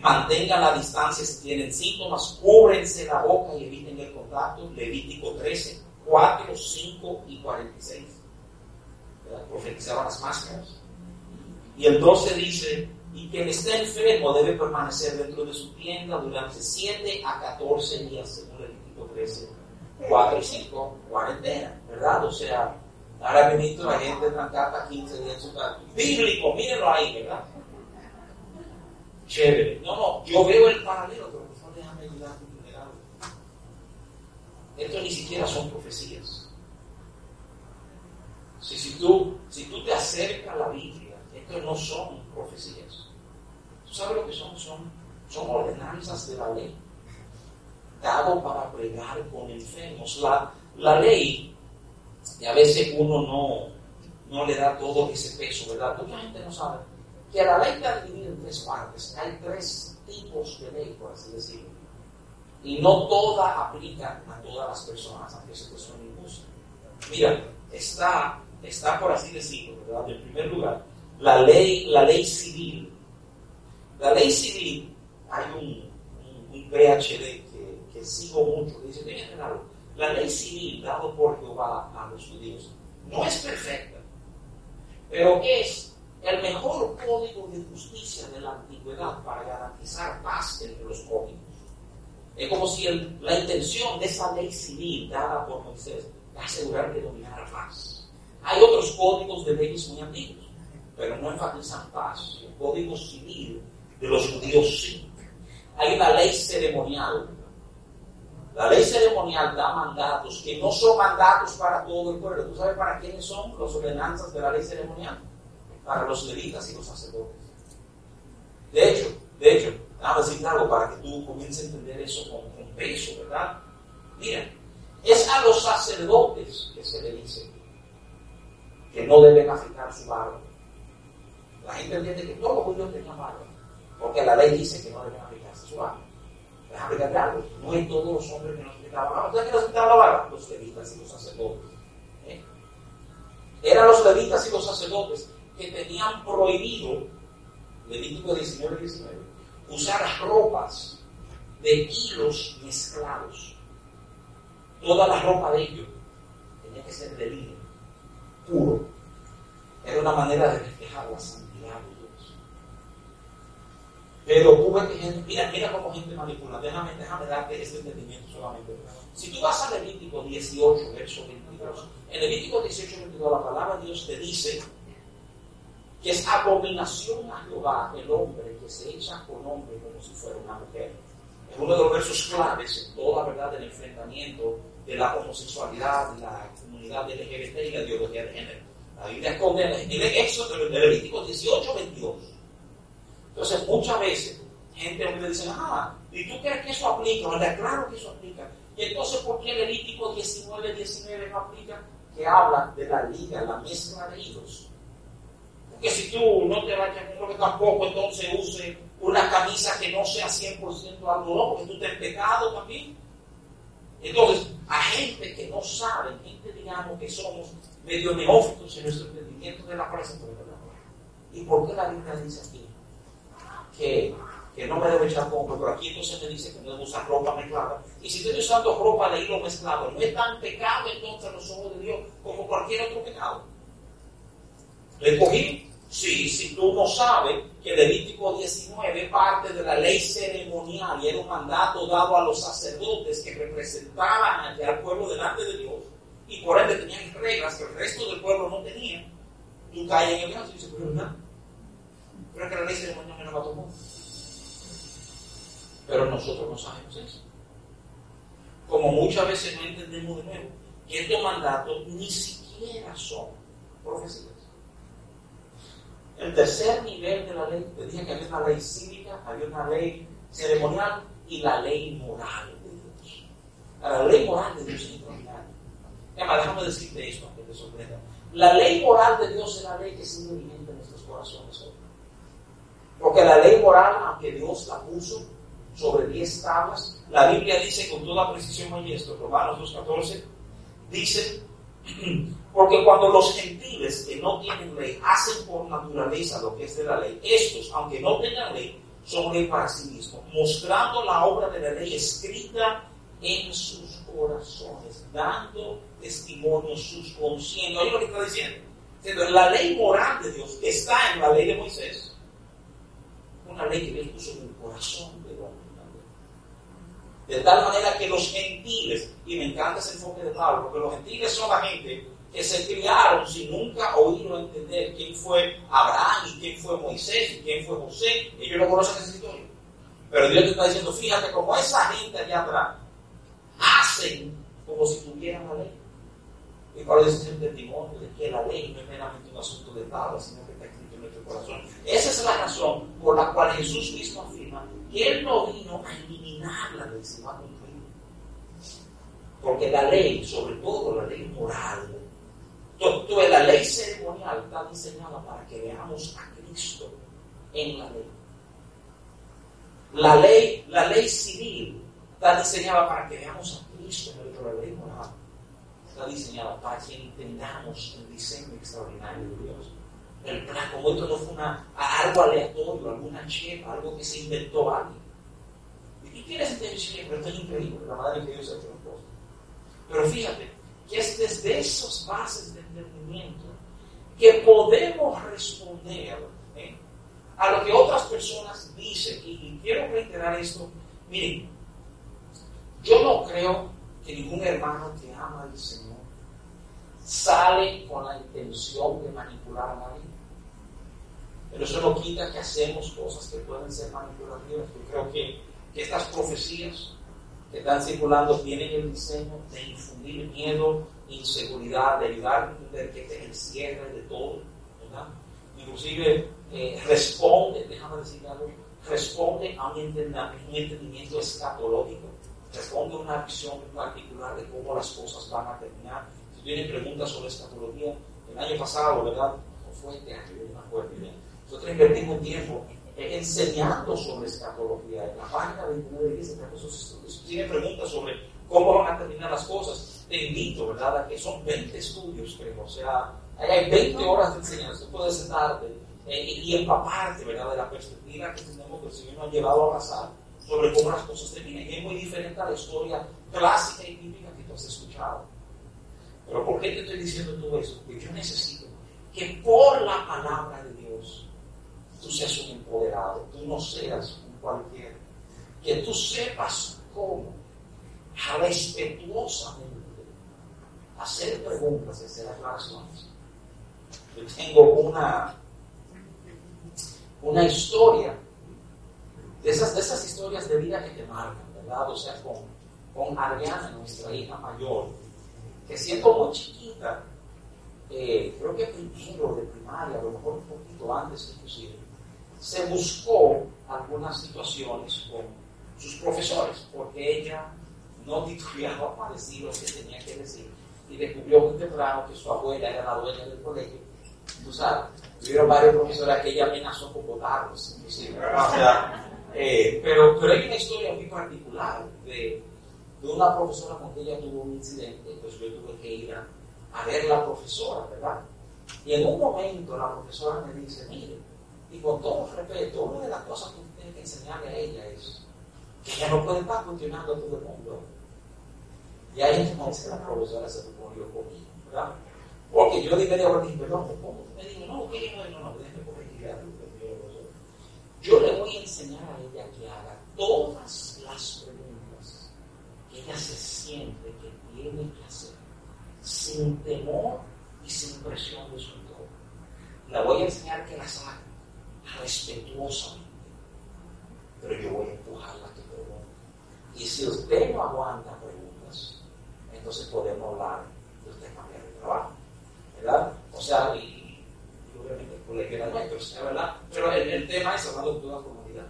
Mantengan la distancia si tienen síntomas, cúbrense la boca y eviten el contacto, Levítico 13, 4, 5 y 46. Profetizaban las máscaras. Y el 12 dice, y quien esté enfermo debe permanecer dentro de su tienda durante 7 a 14 días, según Levítico 13, 4 y 5, cuarentena, ¿verdad? O sea, Ahora visto la gente trancada 15 días en su casa. Bíblico, mírenlo ahí, ¿verdad? Chévere. No, no, yo veo el paralelo, pero por favor déjame ayudar Esto ni siquiera son profecías. Si, si, tú, si tú te acercas a la Biblia, esto no son profecías. ¿Tú sabes lo que son? Son, son ordenanzas de la ley. Dado para pregar con enfermos. La, la ley y a veces uno no, no le da todo ese peso, ¿verdad? Mucha gente no sabe que la ley está dividida en tres partes. Hay tres tipos de ley, por así decirlo. Y no toda aplica a todas las personas, aunque se son injustas. Mira, está, está, por así decirlo, ¿verdad? En primer lugar, la ley, la ley civil. La ley civil, hay un, un, PhD que, que, sigo mucho, que dice, que algo la ley civil dada por Jehová a los judíos no es perfecta, pero es el mejor código de justicia de la antigüedad para garantizar paz entre los códigos. Es como si la intención de esa ley civil dada por Moisés es asegurar que dominara paz. Hay otros códigos de leyes muy antiguos, pero no enfatizan paz. El código civil de los judíos sí. Hay una ley ceremonial la ley ceremonial da mandatos que no son mandatos para todo el pueblo. ¿Tú sabes para quiénes son las ordenanzas de la ley ceremonial? Para los levitas y los sacerdotes. De hecho, de hecho, vamos a decir algo para que tú comiences a entender eso con, peso, ¿verdad? Mira, es a los sacerdotes que se le dice que no deben afectar su barba. La gente entiende que todos los judíos tenían barba, porque la ley dice que no deben afectarse su barba. Explicarle algo. No es todos los hombres que nos explicaban la ¿Ustedes que nos explicaban la vara? Los levitas y los sacerdotes. ¿Eh? Eran los levitas y los sacerdotes que tenían prohibido, Levítico 19 19, usar ropas de hilos mezclados. Toda la ropa de ellos tenía que ser de lino, puro. Era una manera de reflejar la santidad. Pero tú ves que gente, mira, mira cómo gente manipula. Déjame, déjame darte este entendimiento solamente. Si tú vas a Levítico 18, verso 22, en Levítico 18, 22, la palabra de Dios te dice que es abominación a Jehová el hombre que se echa con hombre como si fuera una mujer. Es uno de los versos claves en toda verdad del enfrentamiento de la homosexualidad, de la comunidad LGBT y la ideología de género. La Biblia esconde en el Éxodo, en Levítico 18, 22. Entonces, muchas veces, gente me dice, ah, ¿y tú crees que eso aplica? ¿Verdad? Claro que eso aplica. Y entonces, ¿por qué Levítico 19, 19 no aplica? Que habla de la liga, la mezcla de hijos que si tú no te vayas, creo que tampoco entonces use una camisa que no sea 100% algodón, porque tú estás pecado también. Entonces, a gente que no sabe, gente digamos que somos medio neófitos en nuestro entendimiento de la la ¿Y por qué la Biblia dice aquí que, que no me debo echar compro? Pero aquí entonces me dice que no debo usar ropa mezclada. Y si estoy usando ropa de hilo mezclado, no es tan pecado entonces a los ojos de Dios como cualquier otro pecado. Le cogí Sí, si tú no sabes que Levítico 19 parte de la ley ceremonial y era un mandato dado a los sacerdotes que representaban al pueblo delante de Dios y por ende tenían reglas que el resto del pueblo no tenía, tú caes en el caso y dices, pero no, pero es que la ley ceremonial me la tomó. Pero nosotros no sabemos eso. Como muchas veces no entendemos de nuevo que estos mandatos ni siquiera son profecías. El tercer nivel de la ley, te dije que había una ley cívica, había una ley ceremonial y la ley moral de Dios. La ley moral de Dios es extraordinaria. déjame decirte esto que te sorprenda. La ley moral de Dios es la ley que sigue vigente en nuestros corazones. Porque la ley moral, aunque Dios la puso sobre diez tablas, la Biblia dice con toda precisión, oye esto, Romanos 2.14, dice porque cuando los gentiles que no tienen ley hacen por naturaleza lo que es de la ley, estos, aunque no tengan ley, son ley para sí mismos, mostrando la obra de la ley escrita en sus corazones, dando testimonio sus conciencias. Oye lo que está diciendo. La ley moral de Dios está en la ley de Moisés. Una ley que Dios puso en el corazón de hombre. De tal manera que los gentiles, y me encanta ese enfoque de Pablo, porque los gentiles son la gente que se criaron sin nunca oír o entender quién fue Abraham y quién fue Moisés y quién fue José. Ellos no conocen esa historia. Pero Dios te está diciendo, fíjate como esa gente allá atrás hacen como si tuvieran la ley. Y eso es el testimonio de que la ley no es meramente un asunto de tabla, sino que está corazón. Esa es la razón por la cual Jesús mismo afirma que Él no vino a eliminarla del a Porque la ley, sobre todo la ley moral, entonces, la ley ceremonial está diseñada para que veamos a Cristo en la ley. La ley, la ley civil está diseñada para que veamos a Cristo en la ley moral. Está diseñada para que entendamos el diseño extraordinario de Dios. El plan, como esto no fue una, algo aleatorio, alguna chepa, algo que se inventó alguien. Y tú tienes este pero esto es increíble, la madre que Dios ha hecho. Pero fíjate, que es desde esas bases de entendimiento que podemos responder ¿eh? a lo que otras personas dicen. Y, quiero reiterar esto. Miren, yo no creo que ningún hermano que ama al Señor sale con la intención de manipular a nadie. Pero eso no quita que hacemos cosas que pueden ser manipulativas. Yo creo que, estas profecías que están circulando tienen el diseño de infundir miedo, inseguridad, de ayudar a entender que este es el cierre de todo, ¿verdad? Inclusive eh, responde, déjame decir algo, responde a un entendimiento, escatológico, responde a una visión particular de cómo las cosas van a terminar. Si tienen preguntas sobre escatología, el año pasado, ¿verdad? O fue este año, no me acuerdo bien. Nosotros invertimos tiempo enseñando sobre escatología. En la página 29 de iglesia estudios. Tiene preguntas sobre cómo van a terminar las cosas. Te invito, ¿verdad?, a que son 20 estudios, creo. O sea, hay 20 horas de enseñanza. Tú puedes sentarte eh, y empaparte, ¿verdad?, de la perspectiva que tenemos que el Señor nos ha llevado a pasar sobre cómo las cosas terminan. Y es muy diferente a la historia clásica y bíblica que tú has escuchado. Pero ¿por qué te estoy diciendo todo eso? Porque yo necesito que por la palabra de Dios tú seas un empoderado, tú no seas un cualquiera. Que tú sepas cómo respetuosamente hacer preguntas y hacer aclaraciones. Yo tengo una, una historia, de esas, de esas historias de vida que te marcan, ¿verdad? O sea, con, con Ariana, nuestra hija mayor, que siendo muy chiquita, eh, creo que primero de primaria, a lo mejor un poquito antes inclusive, se buscó algunas situaciones con sus profesores, porque ella no titubeaba para decir lo que tenía que decir y descubrió muy temprano que su abuela era la dueña del colegio. Tú sabes, tuvieron varios profesores que ella amenazó con votarlos, inclusive. Eh, pero, pero hay una historia muy particular de, de una profesora con que ella tuvo un incidente, pues yo tuve que ir a, a ver la profesora, ¿verdad? Y en un momento la profesora me dice, mire, y con todo respeto, una de las cosas que usted tiene que enseñarle a ella es que ella no puede estar cuestionando a todo el mundo. Y ahí entonces la profesora se ponió conmigo, ¿verdad? Porque yo de media hora dije, perdón, ¿cómo? Me dijo, no, que no, no, no, déjeme corregir Yo le voy a enseñar a ella que haga todas las preguntas que ella se siente que tiene que hacer, sin temor y sin presión de su entorno. La voy a enseñar que las haga respetuosamente, pero yo voy a empujarla que pregunte. Y si usted no aguanta preguntas, entonces podemos hablar de usted cambiar de trabajo, ¿verdad? O sea, y, y obviamente el colegio era nuestro. ¿verdad? Pero el, el, tema es hablando de toda comunidad,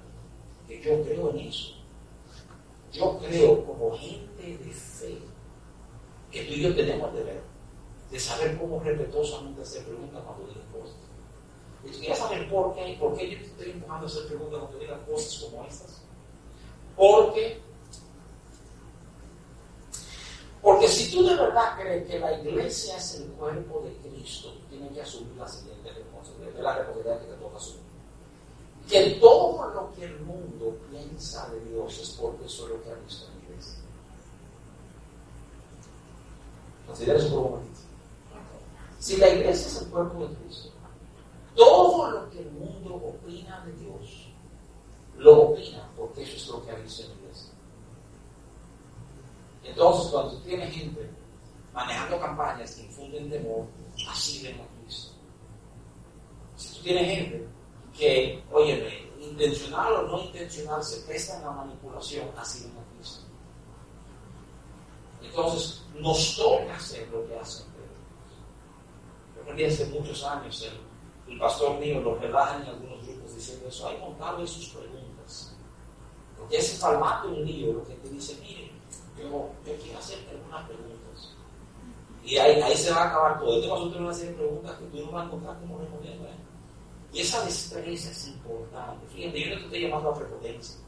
que yo creo en eso. Yo creo como gente de fe que tú y yo tenemos el deber de saber cómo respetuosamente hacer preguntas cuando digan cosas. Y tú quieres saber por qué, por qué yo estoy empujando a hacer preguntas cuando digan cosas como estas. Porque porque si tú de verdad crees que la iglesia es el cuerpo de Cristo, tienes que asumir la siguiente responsabilidad, es la responsabilidad que te toca asumir. Que todo lo que el mundo piensa de Dios es porque eso es lo que ha visto en la iglesia. Considera eso por un momento. Si la iglesia es el cuerpo de Cristo, todo lo que el mundo opina de Dios, lo opina porque eso es lo que ha en la iglesia. Entonces, cuando tú tienes gente manejando campañas que infunden temor, así a Cristo. Si tú tienes gente que, óyeme, intencional o no intencional, se presta en la manipulación, así a Cristo. Entonces, nos toca hacer lo que hacen. Yo aprendí hace muchos años, el, el pastor mío lo relaja en algunos grupos diciendo eso, hay montarle sus preguntas. Porque ese formato un lío, lo que te dice, mire, yo, yo quiero hacerte algunas preguntas. Y ahí, ahí se va a acabar todo. Yo te voy a hacer una serie de preguntas que tú no vas a encontrar como respondiendo. Y esa destreza es importante. Fíjate, yo no te estoy llamando a prepotencia.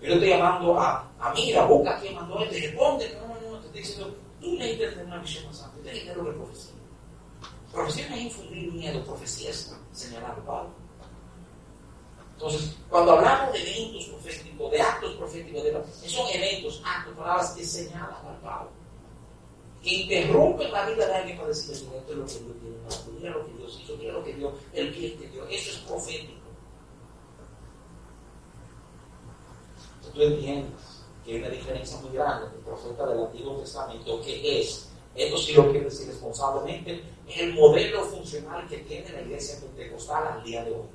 Yo no estoy llamando a, a mira, busca quién mandó este, responde. No, no, no, te estoy diciendo, tú tener una visión más amplia. Que tener lo que es profecía. Es infundir miedo, profecía es señalar Pablo. Entonces, cuando hablamos de eventos proféticos, de actos proféticos, de, son eventos, actos, palabras que señalan al Pablo, que interrumpen la vida de alguien para decirle, esto es lo que Dios tiene, no, mira lo que Dios hizo, mira lo que Dios, el pie que Dios, eso es profético. Tú entiendes que hay una diferencia muy grande entre el profeta del Antiguo Testamento, que es, esto sí lo quiero decir responsablemente, es el modelo funcional que tiene la iglesia pentecostal al día de hoy.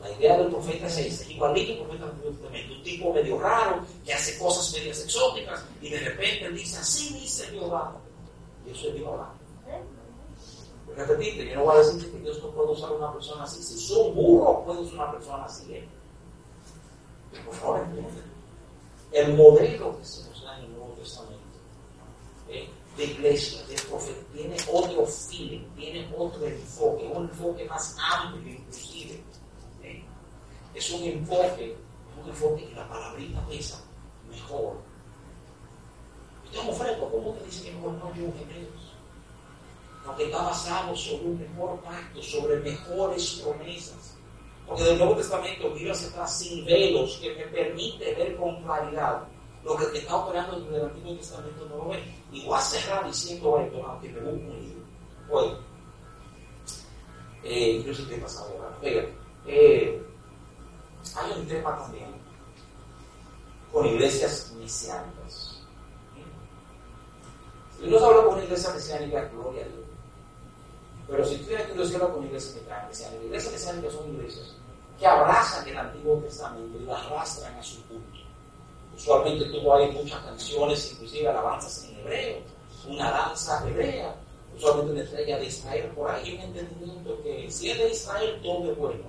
La idea del profeta es igualito el profeta del Antiguo Testamento, un tipo medio raro, que hace cosas medias exóticas, y de repente dice, así dice Jehová. Y eso es hablando. Repetite, yo no voy a decir que Dios no puede usar una persona así. Si son burro, puede usar una persona así. ¿eh? Por favor, entienden. El modelo que se nos da en el Nuevo Testamento ¿eh? de iglesia, de profeta, tiene otro feeling, tiene otro enfoque, un enfoque más amplio inclusive. ¿eh? Es un enfoque, un enfoque que la palabrita pesa mejor. Yo tengo ¿cómo te dice que mejor no vivo gemelos? Porque está basado sobre un mejor pacto, sobre mejores promesas. Porque del Nuevo Testamento miro atrás sin velos que me permite ver con claridad lo que está operando en el Antiguo Testamento no lo ve. Y voy a cerrar diciendo esto, aunque me un libro. Bueno, eh, yo sé qué pasa ahora. Oiga, eh, hay un tema también con iglesias mesiánicas. Si uno habla con una iglesia mesiánica, gloria a Dios. Pero si tú tienes que hablar con una iglesia mesiánica, iglesias mesiánicas son iglesias que abrazan el Antiguo Testamento y lo arrastran a su culto. Usualmente tú hay muchas canciones, inclusive alabanzas en hebreo, una danza hebrea, usualmente una estrella de Israel. Por ahí un entendimiento que si es de Israel, todo es bueno.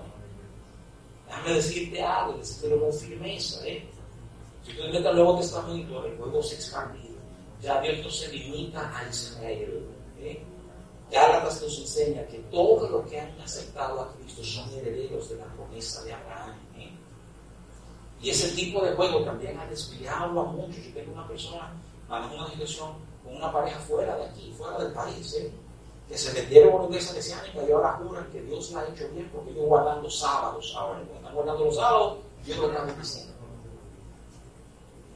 Déjame decirte algo, decirte con firmeza. ¿eh? Si tú metes el Nuevo Testamento, el juego se expandido. Ya Dios se limita a Israel. ¿eh? Gálatas nos enseña que todos los que han aceptado a Cristo son herederos de la promesa de Abraham. Y ese tipo de juego también ha desviado a muchos. Yo tengo una persona, manejó una situación con una pareja fuera de aquí, fuera del país, ¿eh? que se metieron una iglesia mesiánica y ahora juran que Dios la ha hecho bien porque ellos guardando sábados. Ahora, cuando están guardando los sábados, Dios lo está bendiciendo.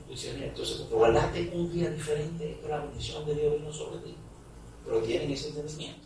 Entonces, porque guardaste un día diferente, es que la bendición de Dios vino sobre ti. Pero tienen ese entendimiento.